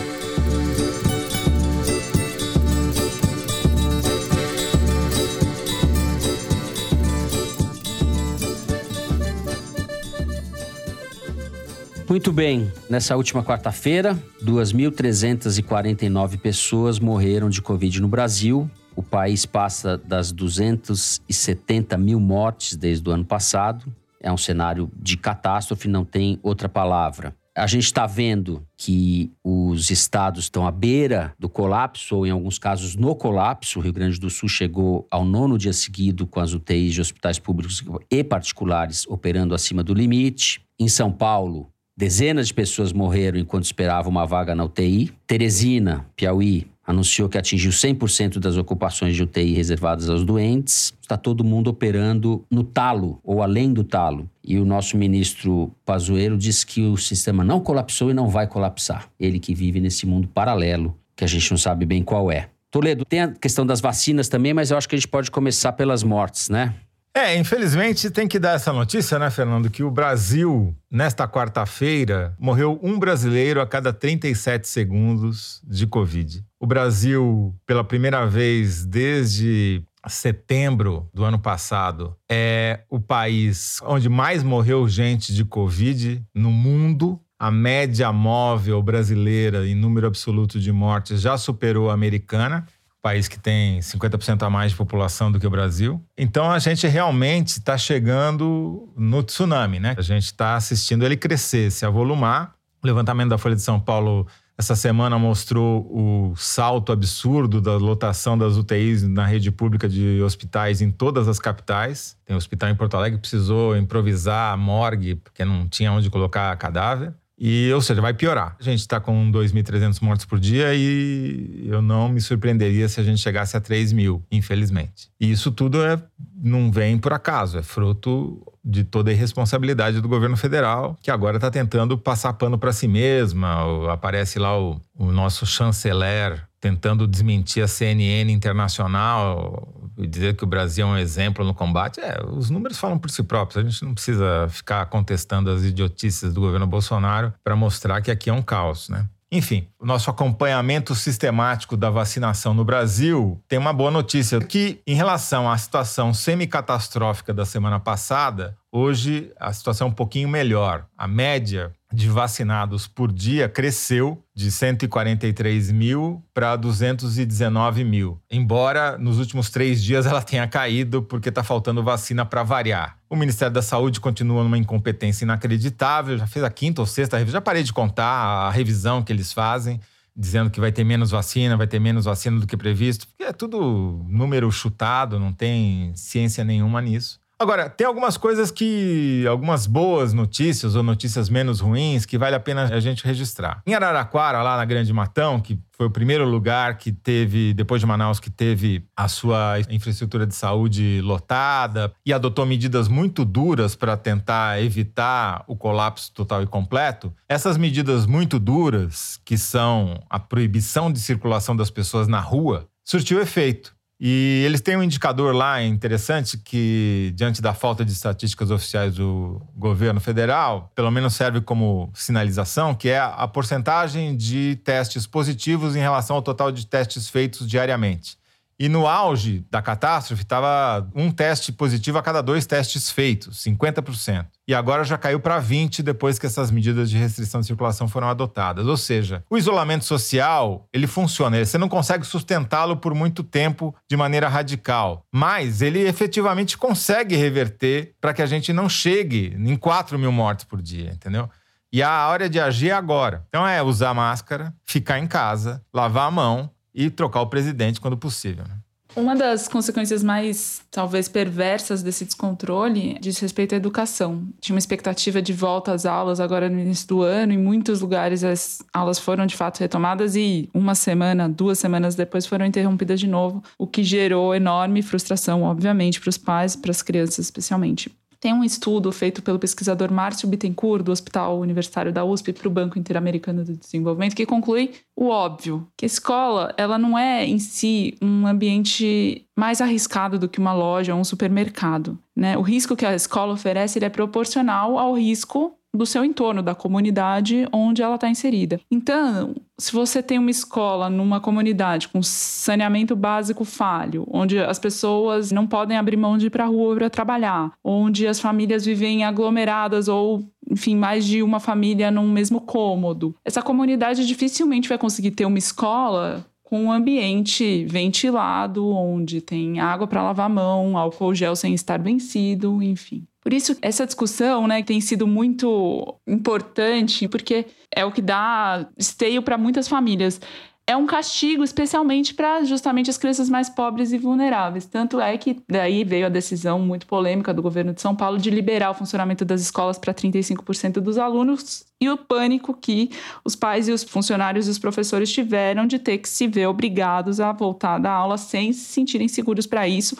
Muito bem, nessa última quarta-feira, 2.349 pessoas morreram de Covid no Brasil, o país passa das 270 mil mortes desde o ano passado. É um cenário de catástrofe, não tem outra palavra. A gente está vendo que os estados estão à beira do colapso, ou em alguns casos no colapso. O Rio Grande do Sul chegou ao nono dia seguido com as UTIs de hospitais públicos e particulares operando acima do limite. Em São Paulo, dezenas de pessoas morreram enquanto esperavam uma vaga na UTI. Teresina, Piauí, anunciou que atingiu 100% das ocupações de UTI reservadas aos doentes. Está todo mundo operando no talo ou além do talo. E o nosso ministro Pazuello disse que o sistema não colapsou e não vai colapsar. Ele que vive nesse mundo paralelo, que a gente não sabe bem qual é. Toledo, tem a questão das vacinas também, mas eu acho que a gente pode começar pelas mortes, né? É, infelizmente tem que dar essa notícia, né, Fernando? Que o Brasil, nesta quarta-feira, morreu um brasileiro a cada 37 segundos de Covid. O Brasil, pela primeira vez desde setembro do ano passado, é o país onde mais morreu gente de Covid no mundo. A média móvel brasileira em número absoluto de mortes já superou a americana país que tem 50% a mais de população do que o Brasil. Então a gente realmente está chegando no tsunami, né? A gente está assistindo ele crescer, se avolumar. O levantamento da Folha de São Paulo essa semana mostrou o salto absurdo da lotação das UTIs na rede pública de hospitais em todas as capitais. Tem um hospital em Porto Alegre que precisou improvisar a morgue porque não tinha onde colocar cadáver. E, ou seja, vai piorar. A gente está com 2.300 mortes por dia e eu não me surpreenderia se a gente chegasse a 3 mil, infelizmente. E isso tudo é, não vem por acaso, é fruto de toda a irresponsabilidade do governo federal, que agora está tentando passar pano para si mesma. Aparece lá o, o nosso chanceler tentando desmentir a CNN internacional e dizer que o Brasil é um exemplo no combate, é, os números falam por si próprios. A gente não precisa ficar contestando as idiotices do governo Bolsonaro para mostrar que aqui é um caos, né? Enfim, o nosso acompanhamento sistemático da vacinação no Brasil tem uma boa notícia, que em relação à situação semi-catastrófica da semana passada, hoje a situação é um pouquinho melhor. A média de vacinados por dia cresceu de 143 mil para 219 mil. Embora nos últimos três dias (laughs) ela tenha caído porque está faltando vacina para variar. O Ministério da Saúde continua numa incompetência inacreditável. Já fez a quinta ou sexta revisão, já parei de contar a revisão que eles fazem, dizendo que vai ter menos vacina, vai ter menos vacina do que previsto, porque é tudo número chutado, não tem ciência nenhuma nisso. Agora, tem algumas coisas que. algumas boas notícias ou notícias menos ruins que vale a pena a gente registrar. Em Araraquara, lá na Grande Matão, que foi o primeiro lugar que teve, depois de Manaus, que teve a sua infraestrutura de saúde lotada e adotou medidas muito duras para tentar evitar o colapso total e completo. Essas medidas muito duras, que são a proibição de circulação das pessoas na rua, surtiu efeito. E eles têm um indicador lá interessante que, diante da falta de estatísticas oficiais do governo federal, pelo menos serve como sinalização, que é a porcentagem de testes positivos em relação ao total de testes feitos diariamente. E no auge da catástrofe, estava um teste positivo a cada dois testes feitos, 50%. E agora já caiu para 20% depois que essas medidas de restrição de circulação foram adotadas. Ou seja, o isolamento social, ele funciona. Você não consegue sustentá-lo por muito tempo de maneira radical. Mas ele efetivamente consegue reverter para que a gente não chegue em 4 mil mortes por dia, entendeu? E a hora de agir é agora. Então é usar máscara, ficar em casa, lavar a mão e trocar o presidente quando possível. Né? Uma das consequências mais, talvez, perversas desse descontrole diz respeito à educação. Tinha uma expectativa de volta às aulas agora no início do ano, em muitos lugares as aulas foram de fato retomadas e uma semana, duas semanas depois foram interrompidas de novo, o que gerou enorme frustração, obviamente, para os pais, para as crianças especialmente. Tem um estudo feito pelo pesquisador Márcio Bittencourt, do Hospital Universitário da USP, para o Banco Interamericano de Desenvolvimento, que conclui o óbvio, que a escola ela não é em si um ambiente mais arriscado do que uma loja ou um supermercado. Né? O risco que a escola oferece é proporcional ao risco do seu entorno, da comunidade onde ela está inserida. Então, se você tem uma escola numa comunidade com saneamento básico falho, onde as pessoas não podem abrir mão de ir para a rua para trabalhar, onde as famílias vivem aglomeradas ou enfim, mais de uma família num mesmo cômodo. Essa comunidade dificilmente vai conseguir ter uma escola com um ambiente ventilado, onde tem água para lavar a mão, álcool gel sem estar vencido, enfim. Por isso, essa discussão né, tem sido muito importante, porque é o que dá esteio para muitas famílias é um castigo especialmente para justamente as crianças mais pobres e vulneráveis. Tanto é que daí veio a decisão muito polêmica do governo de São Paulo de liberar o funcionamento das escolas para 35% dos alunos e o pânico que os pais e os funcionários e os professores tiveram de ter que se ver obrigados a voltar da aula sem se sentirem seguros para isso.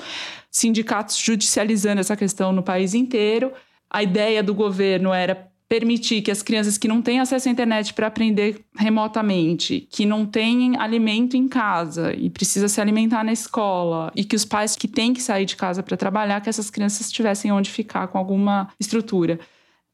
Sindicatos judicializando essa questão no país inteiro. A ideia do governo era permitir que as crianças que não têm acesso à internet para aprender remotamente, que não têm alimento em casa e precisa se alimentar na escola, e que os pais que têm que sair de casa para trabalhar, que essas crianças tivessem onde ficar com alguma estrutura.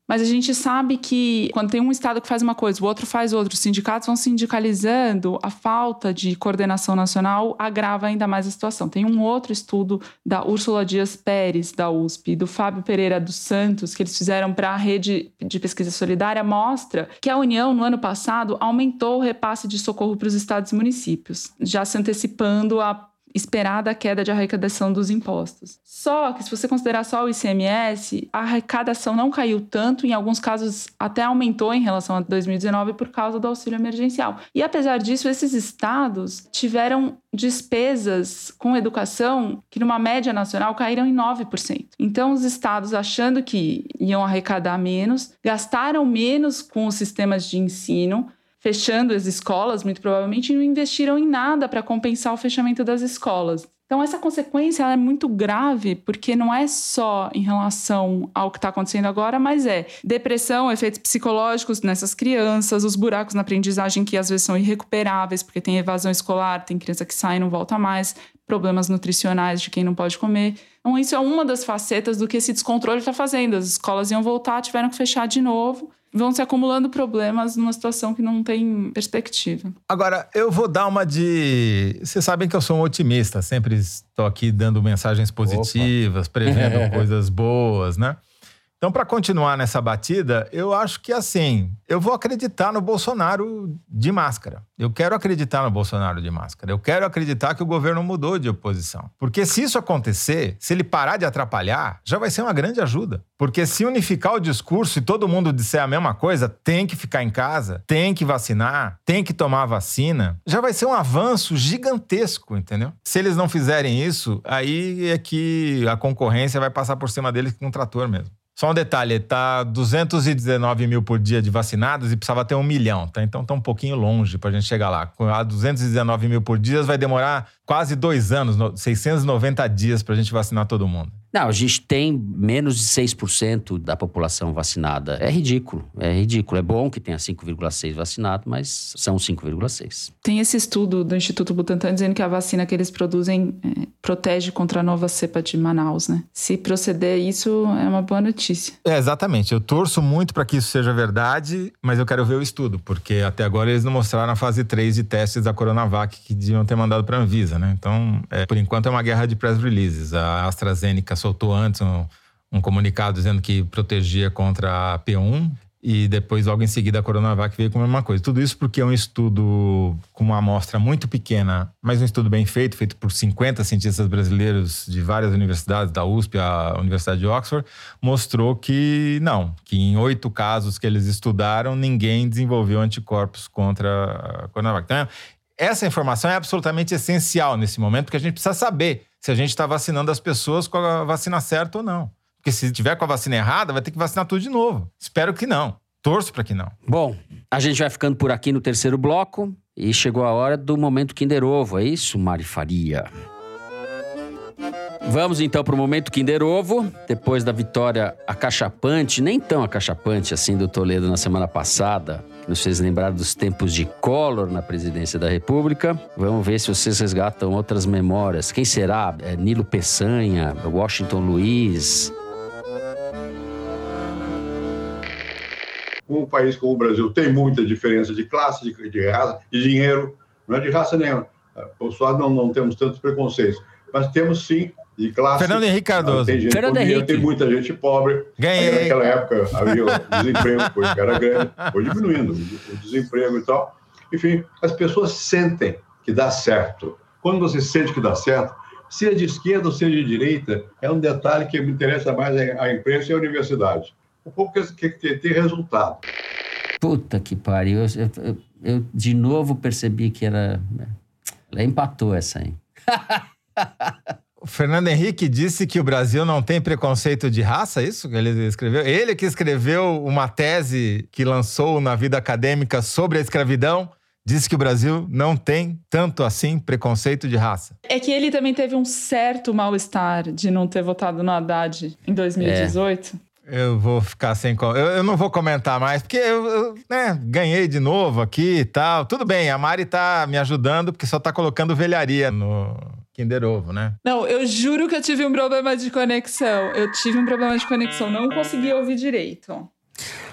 Mas a gente sabe que quando tem um Estado que faz uma coisa, o outro faz outra, os sindicatos vão sindicalizando, a falta de coordenação nacional agrava ainda mais a situação. Tem um outro estudo da Úrsula Dias Pérez, da USP, do Fábio Pereira dos Santos, que eles fizeram para a rede de pesquisa solidária, mostra que a União, no ano passado, aumentou o repasse de socorro para os estados e municípios, já se antecipando a esperada queda de arrecadação dos impostos. Só que se você considerar só o ICMS, a arrecadação não caiu tanto, em alguns casos até aumentou em relação a 2019 por causa do auxílio emergencial. E apesar disso, esses estados tiveram despesas com educação que numa média nacional caíram em 9%. Então os estados achando que iam arrecadar menos, gastaram menos com os sistemas de ensino, fechando as escolas, muito provavelmente, e não investiram em nada para compensar o fechamento das escolas. Então, essa consequência é muito grave, porque não é só em relação ao que está acontecendo agora, mas é depressão, efeitos psicológicos nessas crianças, os buracos na aprendizagem que às vezes são irrecuperáveis, porque tem evasão escolar, tem criança que sai e não volta mais, problemas nutricionais de quem não pode comer. Então, isso é uma das facetas do que esse descontrole está fazendo. As escolas iam voltar, tiveram que fechar de novo vão se acumulando problemas numa situação que não tem perspectiva. Agora, eu vou dar uma de. Vocês sabem que eu sou um otimista, sempre estou aqui dando mensagens positivas, Opa. prevendo (laughs) coisas boas, né? Então, para continuar nessa batida, eu acho que assim, eu vou acreditar no Bolsonaro de máscara. Eu quero acreditar no Bolsonaro de máscara. Eu quero acreditar que o governo mudou de oposição. Porque se isso acontecer, se ele parar de atrapalhar, já vai ser uma grande ajuda. Porque se unificar o discurso e todo mundo disser a mesma coisa, tem que ficar em casa, tem que vacinar, tem que tomar vacina, já vai ser um avanço gigantesco, entendeu? Se eles não fizerem isso, aí é que a concorrência vai passar por cima deles com um trator mesmo. Só um detalhe, tá 219 mil por dia de vacinados e precisava ter um milhão, tá? Então tá um pouquinho longe pra gente chegar lá. A 219 mil por dia vai demorar quase dois anos, 690 dias pra gente vacinar todo mundo. Não, a gente tem menos de 6% da população vacinada. É ridículo, é ridículo. É bom que tenha 5,6 vacinado, mas são 5,6. Tem esse estudo do Instituto Butantan dizendo que a vacina que eles produzem é, protege contra a nova cepa de Manaus, né? Se proceder isso, é uma boa notícia. É, exatamente. Eu torço muito para que isso seja verdade, mas eu quero ver o estudo, porque até agora eles não mostraram a fase 3 de testes da Coronavac que deviam ter mandado para a Anvisa, né? Então, é, por enquanto é uma guerra de press releases. A AstraZeneca soltou antes um, um comunicado dizendo que protegia contra a P1 e depois, logo em seguida, a Coronavac veio com a mesma coisa. Tudo isso porque é um estudo com uma amostra muito pequena, mas um estudo bem feito, feito por 50 cientistas brasileiros de várias universidades, da USP, a Universidade de Oxford, mostrou que não, que em oito casos que eles estudaram, ninguém desenvolveu anticorpos contra a Coronavac. Então, essa informação é absolutamente essencial nesse momento, porque a gente precisa saber se a gente está vacinando as pessoas com a vacina certa ou não. Porque se tiver com a vacina errada, vai ter que vacinar tudo de novo. Espero que não. Torço para que não. Bom, a gente vai ficando por aqui no terceiro bloco e chegou a hora do momento Kinder Ovo, é isso, Mari Faria? Vamos então para o momento Kinder Ovo. Depois da vitória acachapante, nem tão acachapante assim do Toledo na semana passada, nos fez lembrar dos tempos de Collor na presidência da República. Vamos ver se vocês resgatam outras memórias. Quem será? É Nilo Peçanha, Washington Luiz, um país como o Brasil tem muita diferença de classe, de, de raça, de dinheiro, não é de raça nenhuma. Por sorte, não, não temos tantos preconceitos, mas temos sim de classe. Fernando Henrique Cardoso. Tem gente Fernando Henrique. tem muita gente pobre. Ganhei. Aí, naquela época havia o desemprego, foi, era grande, foi diminuindo o desemprego e tal. Enfim, as pessoas sentem que dá certo. Quando você sente que dá certo, seja de esquerda ou seja de direita, é um detalhe que me interessa mais a imprensa e a universidade. O povo quer, quer ter, ter resultado. Puta que pariu. Eu, eu- eu de novo percebi que era. Ela empatou essa aí. (laughs) O Fernando Henrique disse que o Brasil não tem preconceito de raça, é isso que ele escreveu? Ele que escreveu uma tese que lançou na vida acadêmica sobre a escravidão, disse que o Brasil não tem tanto assim preconceito de raça. É que ele também teve um certo mal-estar de não ter votado no Haddad em 2018. Eu vou ficar sem. Eu, eu não vou comentar mais, porque eu, eu, né, ganhei de novo aqui e tal. Tudo bem, a Mari tá me ajudando, porque só tá colocando velharia no Kinder Ovo, né? Não, eu juro que eu tive um problema de conexão. Eu tive um problema de conexão, não consegui ouvir direito.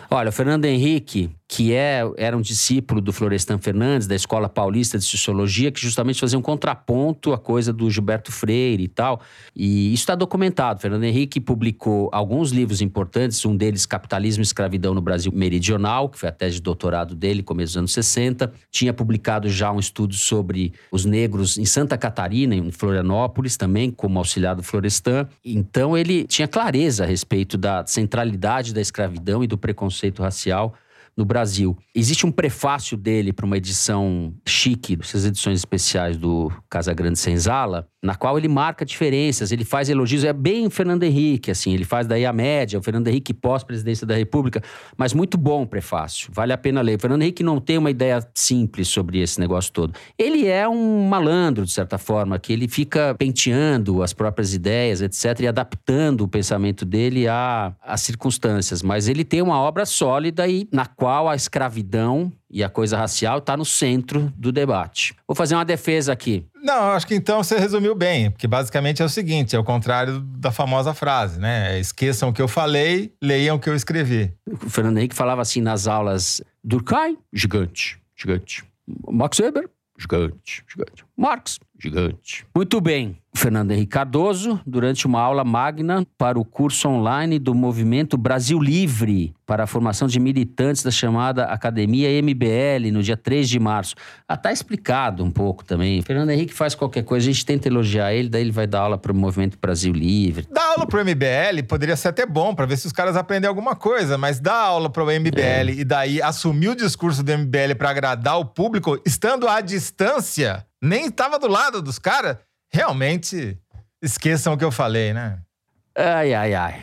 Olha, o Fernando Henrique, que é, era um discípulo do Florestan Fernandes, da Escola Paulista de Sociologia, que justamente fazia um contraponto à coisa do Gilberto Freire e tal. E isso está documentado. Fernando Henrique publicou alguns livros importantes, um deles Capitalismo e Escravidão no Brasil Meridional, que foi a tese de doutorado dele, começo dos anos 60. Tinha publicado já um estudo sobre os negros em Santa Catarina, em Florianópolis, também, como auxiliar do Florestan. Então ele tinha clareza a respeito da centralidade da escravidão e do preconceito racial no Brasil. Existe um prefácio dele para uma edição chique, essas edições especiais do Casa Grande Senzala, na qual ele marca diferenças, ele faz elogios, é bem Fernando Henrique, assim, ele faz daí a média, o Fernando Henrique pós-presidência da República, mas muito bom o prefácio, vale a pena ler. O Fernando Henrique não tem uma ideia simples sobre esse negócio todo. Ele é um malandro, de certa forma, que ele fica penteando as próprias ideias, etc., e adaptando o pensamento dele às circunstâncias, mas ele tem uma obra sólida e na qual a escravidão e a coisa racial está no centro do debate. Vou fazer uma defesa aqui. Não, acho que então você resumiu bem, porque basicamente é o seguinte: é o contrário da famosa frase, né? Esqueçam o que eu falei, leiam o que eu escrevi. O Fernando Henrique falava assim nas aulas: Durkheim, gigante, gigante. Max Weber, gigante, gigante. Marx, Gigante. Muito bem. Fernando Henrique Cardoso, durante uma aula magna para o curso online do Movimento Brasil Livre para a formação de militantes da chamada Academia MBL no dia 3 de março. Ah, tá explicado um pouco também. Fernando Henrique faz qualquer coisa, a gente tenta elogiar ele, daí ele vai dar aula para o Movimento Brasil Livre. Dar aula pro MBL poderia ser até bom para ver se os caras aprendem alguma coisa, mas dar aula pro MBL é. e daí assumir o discurso do MBL para agradar o público, estando à distância, nem estava do lado dos caras realmente esqueçam o que eu falei, né? Ai, ai, ai.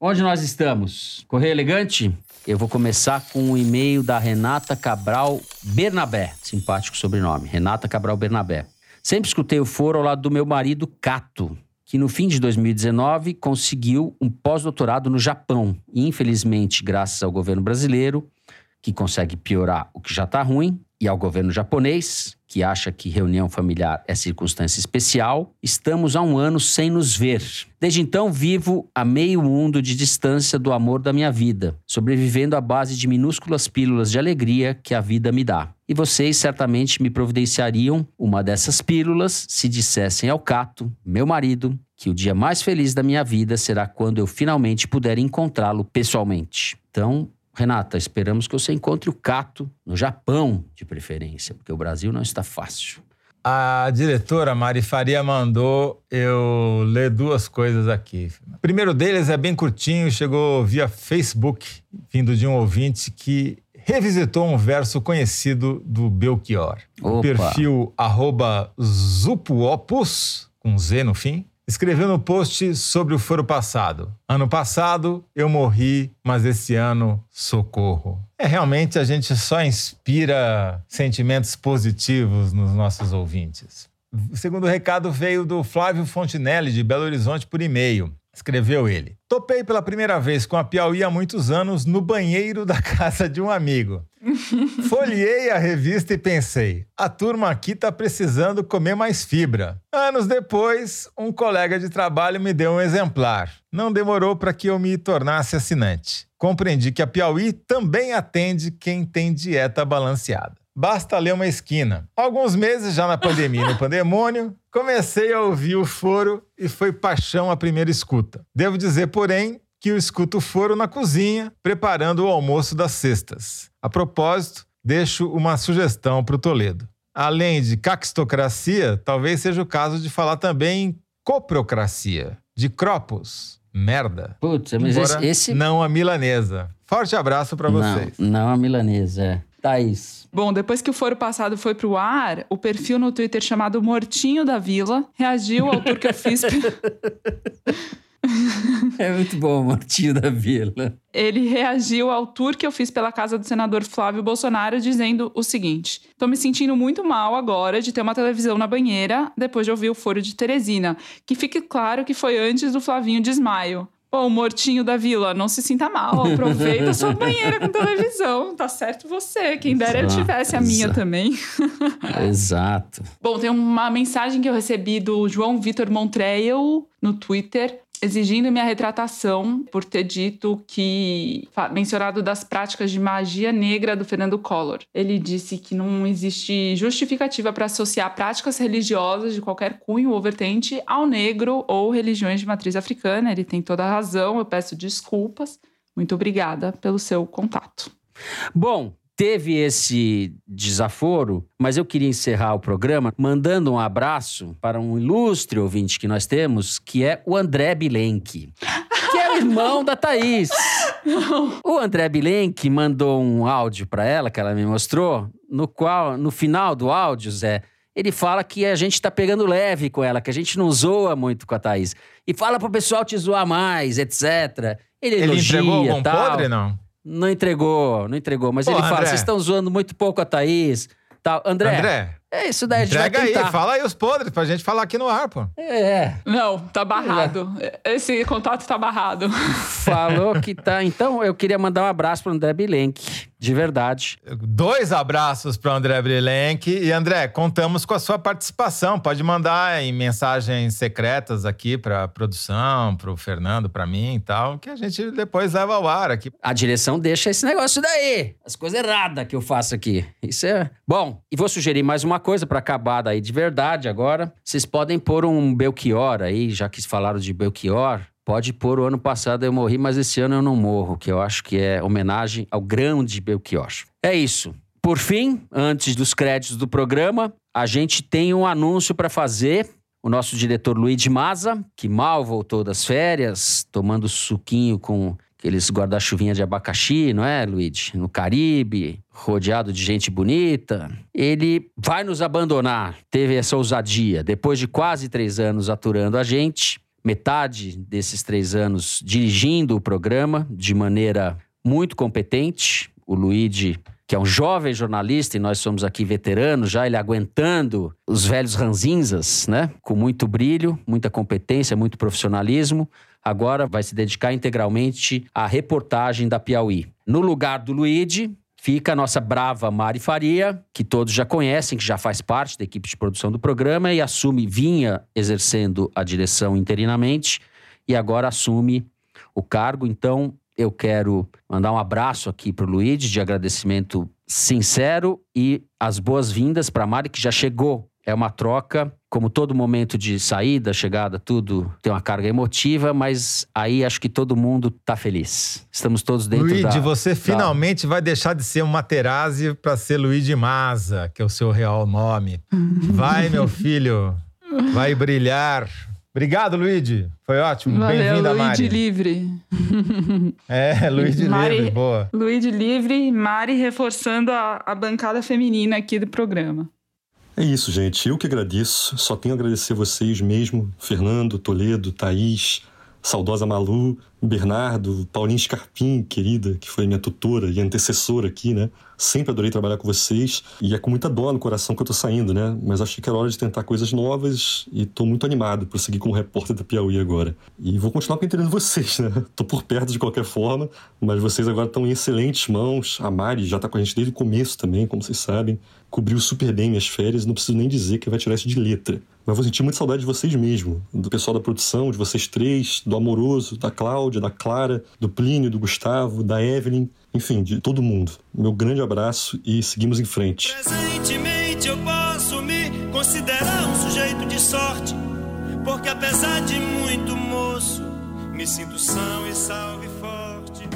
Onde nós estamos? Correio Elegante? Eu vou começar com um e-mail da Renata Cabral Bernabé. Simpático sobrenome. Renata Cabral Bernabé. Sempre escutei o foro ao lado do meu marido, Cato, que no fim de 2019 conseguiu um pós-doutorado no Japão. E, infelizmente, graças ao governo brasileiro, que consegue piorar o que já está ruim, e ao governo japonês, que acha que reunião familiar é circunstância especial, estamos há um ano sem nos ver. Desde então, vivo a meio mundo de distância do amor da minha vida, sobrevivendo à base de minúsculas pílulas de alegria que a vida me dá. E vocês certamente me providenciariam uma dessas pílulas se dissessem ao Cato, meu marido, que o dia mais feliz da minha vida será quando eu finalmente puder encontrá-lo pessoalmente. Então, Renata, esperamos que você encontre o Cato no Japão, de preferência, porque o Brasil não está fácil. A diretora Mari Faria mandou eu ler duas coisas aqui. O primeiro deles é bem curtinho, chegou via Facebook, vindo de um ouvinte que revisitou um verso conhecido do Belchior. Opa. O perfil arroba Zupuopus, com Z no fim, escreveu no post sobre o foro passado. Ano passado eu morri, mas esse ano socorro. É realmente a gente só inspira sentimentos positivos nos nossos ouvintes. O segundo recado veio do Flávio Fontinelli, de Belo Horizonte, por e-mail. Escreveu ele. Topei pela primeira vez com a Piauí há muitos anos no banheiro da (laughs) casa de um amigo. (laughs) Folhei a revista e pensei: a turma aqui tá precisando comer mais fibra. Anos depois, um colega de trabalho me deu um exemplar. Não demorou para que eu me tornasse assinante. Compreendi que a Piauí também atende quem tem dieta balanceada. Basta ler uma esquina. Alguns meses já na pandemia, no pandemônio, comecei a ouvir o foro e foi paixão a primeira escuta. Devo dizer, porém, que eu escuto o foro na cozinha, preparando o almoço das sextas. A propósito, deixo uma sugestão para o Toledo. Além de caquistocracia, talvez seja o caso de falar também em coprocracia, de cropos, merda. Putz, mas esse, esse, Não a milanesa. Forte abraço para vocês. Não, não a milanesa, é. Thaís. Bom, depois que o foro passado foi pro ar, o perfil no Twitter chamado Mortinho da Vila reagiu ao tour que eu fiz. (laughs) (laughs) É muito bom, Martinho da Vila. Ele reagiu ao tour que eu fiz pela casa do senador Flávio Bolsonaro, dizendo o seguinte: Tô me sentindo muito mal agora de ter uma televisão na banheira depois de ouvir o foro de Teresina. Que fique claro que foi antes do Flavinho desmaio. Pô, mortinho da vila, não se sinta mal. Aproveita sua (laughs) banheira com televisão. Tá certo você. Quem dera ele tivesse a minha exato. também. (laughs) Exato. Bom, tem uma mensagem que eu recebi do João Vitor Montreal no Twitter exigindo minha retratação por ter dito que mencionado das práticas de magia negra do Fernando Collor. Ele disse que não existe justificativa para associar práticas religiosas de qualquer cunho ou vertente ao negro ou religiões de matriz africana. Ele tem toda a razão, eu peço desculpas. Muito obrigada pelo seu contato. Bom, teve esse desaforo, mas eu queria encerrar o programa mandando um abraço para um ilustre ouvinte que nós temos, que é o André Bilenque. Que é o irmão da Thaís. O André Bilenque mandou um áudio para ela, que ela me mostrou, no qual, no final do áudio, Zé, ele fala que a gente tá pegando leve com ela, que a gente não zoa muito com a Thaís. E fala pro pessoal te zoar mais, etc. Ele, Ele elogia, entregou algum tal. podre, não? Não entregou, não entregou. Mas Pô, ele fala, vocês estão zoando muito pouco a Thaís. Tal. André, André, é isso daí, a gente vai entrega aí, fala aí os podres pra gente falar aqui no ar, pô. É, Não, tá barrado. Esse contato tá barrado. (laughs) falou que tá. Então, eu queria mandar um abraço pro André Bilenque. de verdade. Dois abraços para André Brilenck. E André, contamos com a sua participação. Pode mandar em mensagens secretas aqui para produção, para o Fernando, para mim e tal, que a gente depois leva ao ar aqui. A direção deixa esse negócio daí. As coisas erradas que eu faço aqui. Isso é. Bom, e vou sugerir mais uma coisa para acabar daí de verdade agora. Vocês podem pôr um Belchior aí, já que falaram de Belchior. Pode pôr o ano passado eu morri, mas esse ano eu não morro, que eu acho que é homenagem ao grande Belchior. É isso. Por fim, antes dos créditos do programa, a gente tem um anúncio para fazer. O nosso diretor Luiz Maza, que mal voltou das férias, tomando suquinho com aqueles guarda-chuvinha de abacaxi, não é, Luiz? No Caribe, rodeado de gente bonita. Ele vai nos abandonar. Teve essa ousadia. Depois de quase três anos aturando a gente, metade desses três anos dirigindo o programa de maneira muito competente. O Luigi, que é um jovem jornalista e nós somos aqui veteranos, já ele aguentando os velhos ranzinzas, né? Com muito brilho, muita competência, muito profissionalismo. Agora vai se dedicar integralmente à reportagem da Piauí. No lugar do Luigi, fica a nossa brava Mari Faria, que todos já conhecem, que já faz parte da equipe de produção do programa e assume, vinha exercendo a direção interinamente e agora assume o cargo. Então, eu quero mandar um abraço aqui para o Luiz, de agradecimento sincero e as boas-vindas para a Mari, que já chegou. É uma troca como todo momento de saída, chegada, tudo tem uma carga emotiva, mas aí acho que todo mundo tá feliz. Estamos todos dentro Luigi, da... você da... finalmente vai deixar de ser um Materazzi para ser Luigi Maza, que é o seu real nome. Vai, meu filho, (laughs) vai brilhar. Obrigado, Luigi. Foi ótimo. Bem-vinda, Mari. Luigi livre. (laughs) É, Luigi Mari, livre, boa. Luigi livre, Mari reforçando a, a bancada feminina aqui do programa. É isso, gente. Eu que agradeço. Só tenho a agradecer a vocês mesmo, Fernando, Toledo, Thaís, saudosa Malu, Bernardo, Paulinho Scarpim, querida, que foi minha tutora e antecessora aqui, né? Sempre adorei trabalhar com vocês e é com muita dó no coração que eu tô saindo, né? Mas achei que era hora de tentar coisas novas e tô muito animado por seguir como repórter da Piauí agora. E vou continuar pentelhando vocês, né? (laughs) Tô por perto de qualquer forma, mas vocês agora estão em excelentes mãos. A Mari já tá com a gente desde o começo também, como vocês sabem. Cobriu super bem minhas férias, não preciso nem dizer que vai tirar isso de letra. Mas vou sentir muita saudade de vocês mesmo, do pessoal da produção, de vocês três, do Amoroso, da Cláudia, da Clara, do Plínio, do Gustavo, da Evelyn, enfim, de todo mundo. Meu grande abraço e seguimos em frente. Presentemente eu posso me considerar um sujeito de sorte, porque apesar de muito moço, me sinto são e salve forte.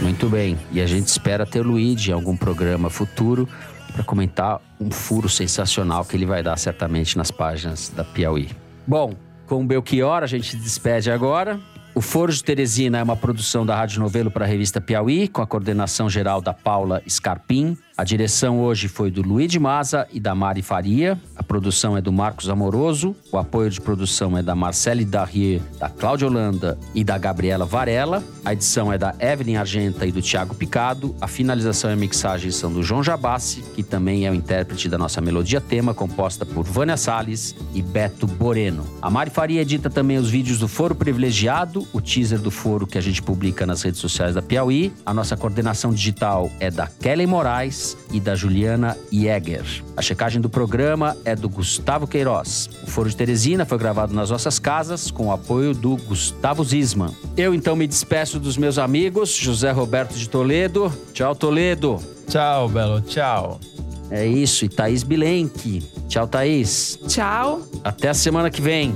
Muito bem, e a gente espera ter o Luigi em algum programa futuro para comentar um furo sensacional que ele vai dar certamente nas páginas da Piauí. Bom, com o Belchior a gente se despede agora. O Foro de Teresina é uma produção da Rádio Novelo para a revista Piauí, com a coordenação geral da Paula Scarpim. A direção hoje foi do Luiz de Maza e da Mari Faria. A produção é do Marcos Amoroso. O apoio de produção é da Marcele Darrier, da Cláudia Holanda e da Gabriela Varela. A edição é da Evelyn Argenta e do Tiago Picado. A finalização e a mixagem são do João Jabassi, que também é o intérprete da nossa melodia tema, composta por Vânia Salles e Beto Boreno. A Mari Faria edita também os vídeos do Foro Privilegiado, o teaser do foro que a gente publica nas redes sociais da Piauí. A nossa coordenação digital é da Kelly Moraes e da Juliana Jäger. A checagem do programa é do Gustavo Queiroz. O Foro de Teresina foi gravado nas nossas casas com o apoio do Gustavo Zisman. Eu então me despeço dos meus amigos, José Roberto de Toledo. Tchau, Toledo. Tchau, Belo. Tchau. É isso, e Thaís Bilenque. Tchau, Thaís. Tchau. Até a semana que vem.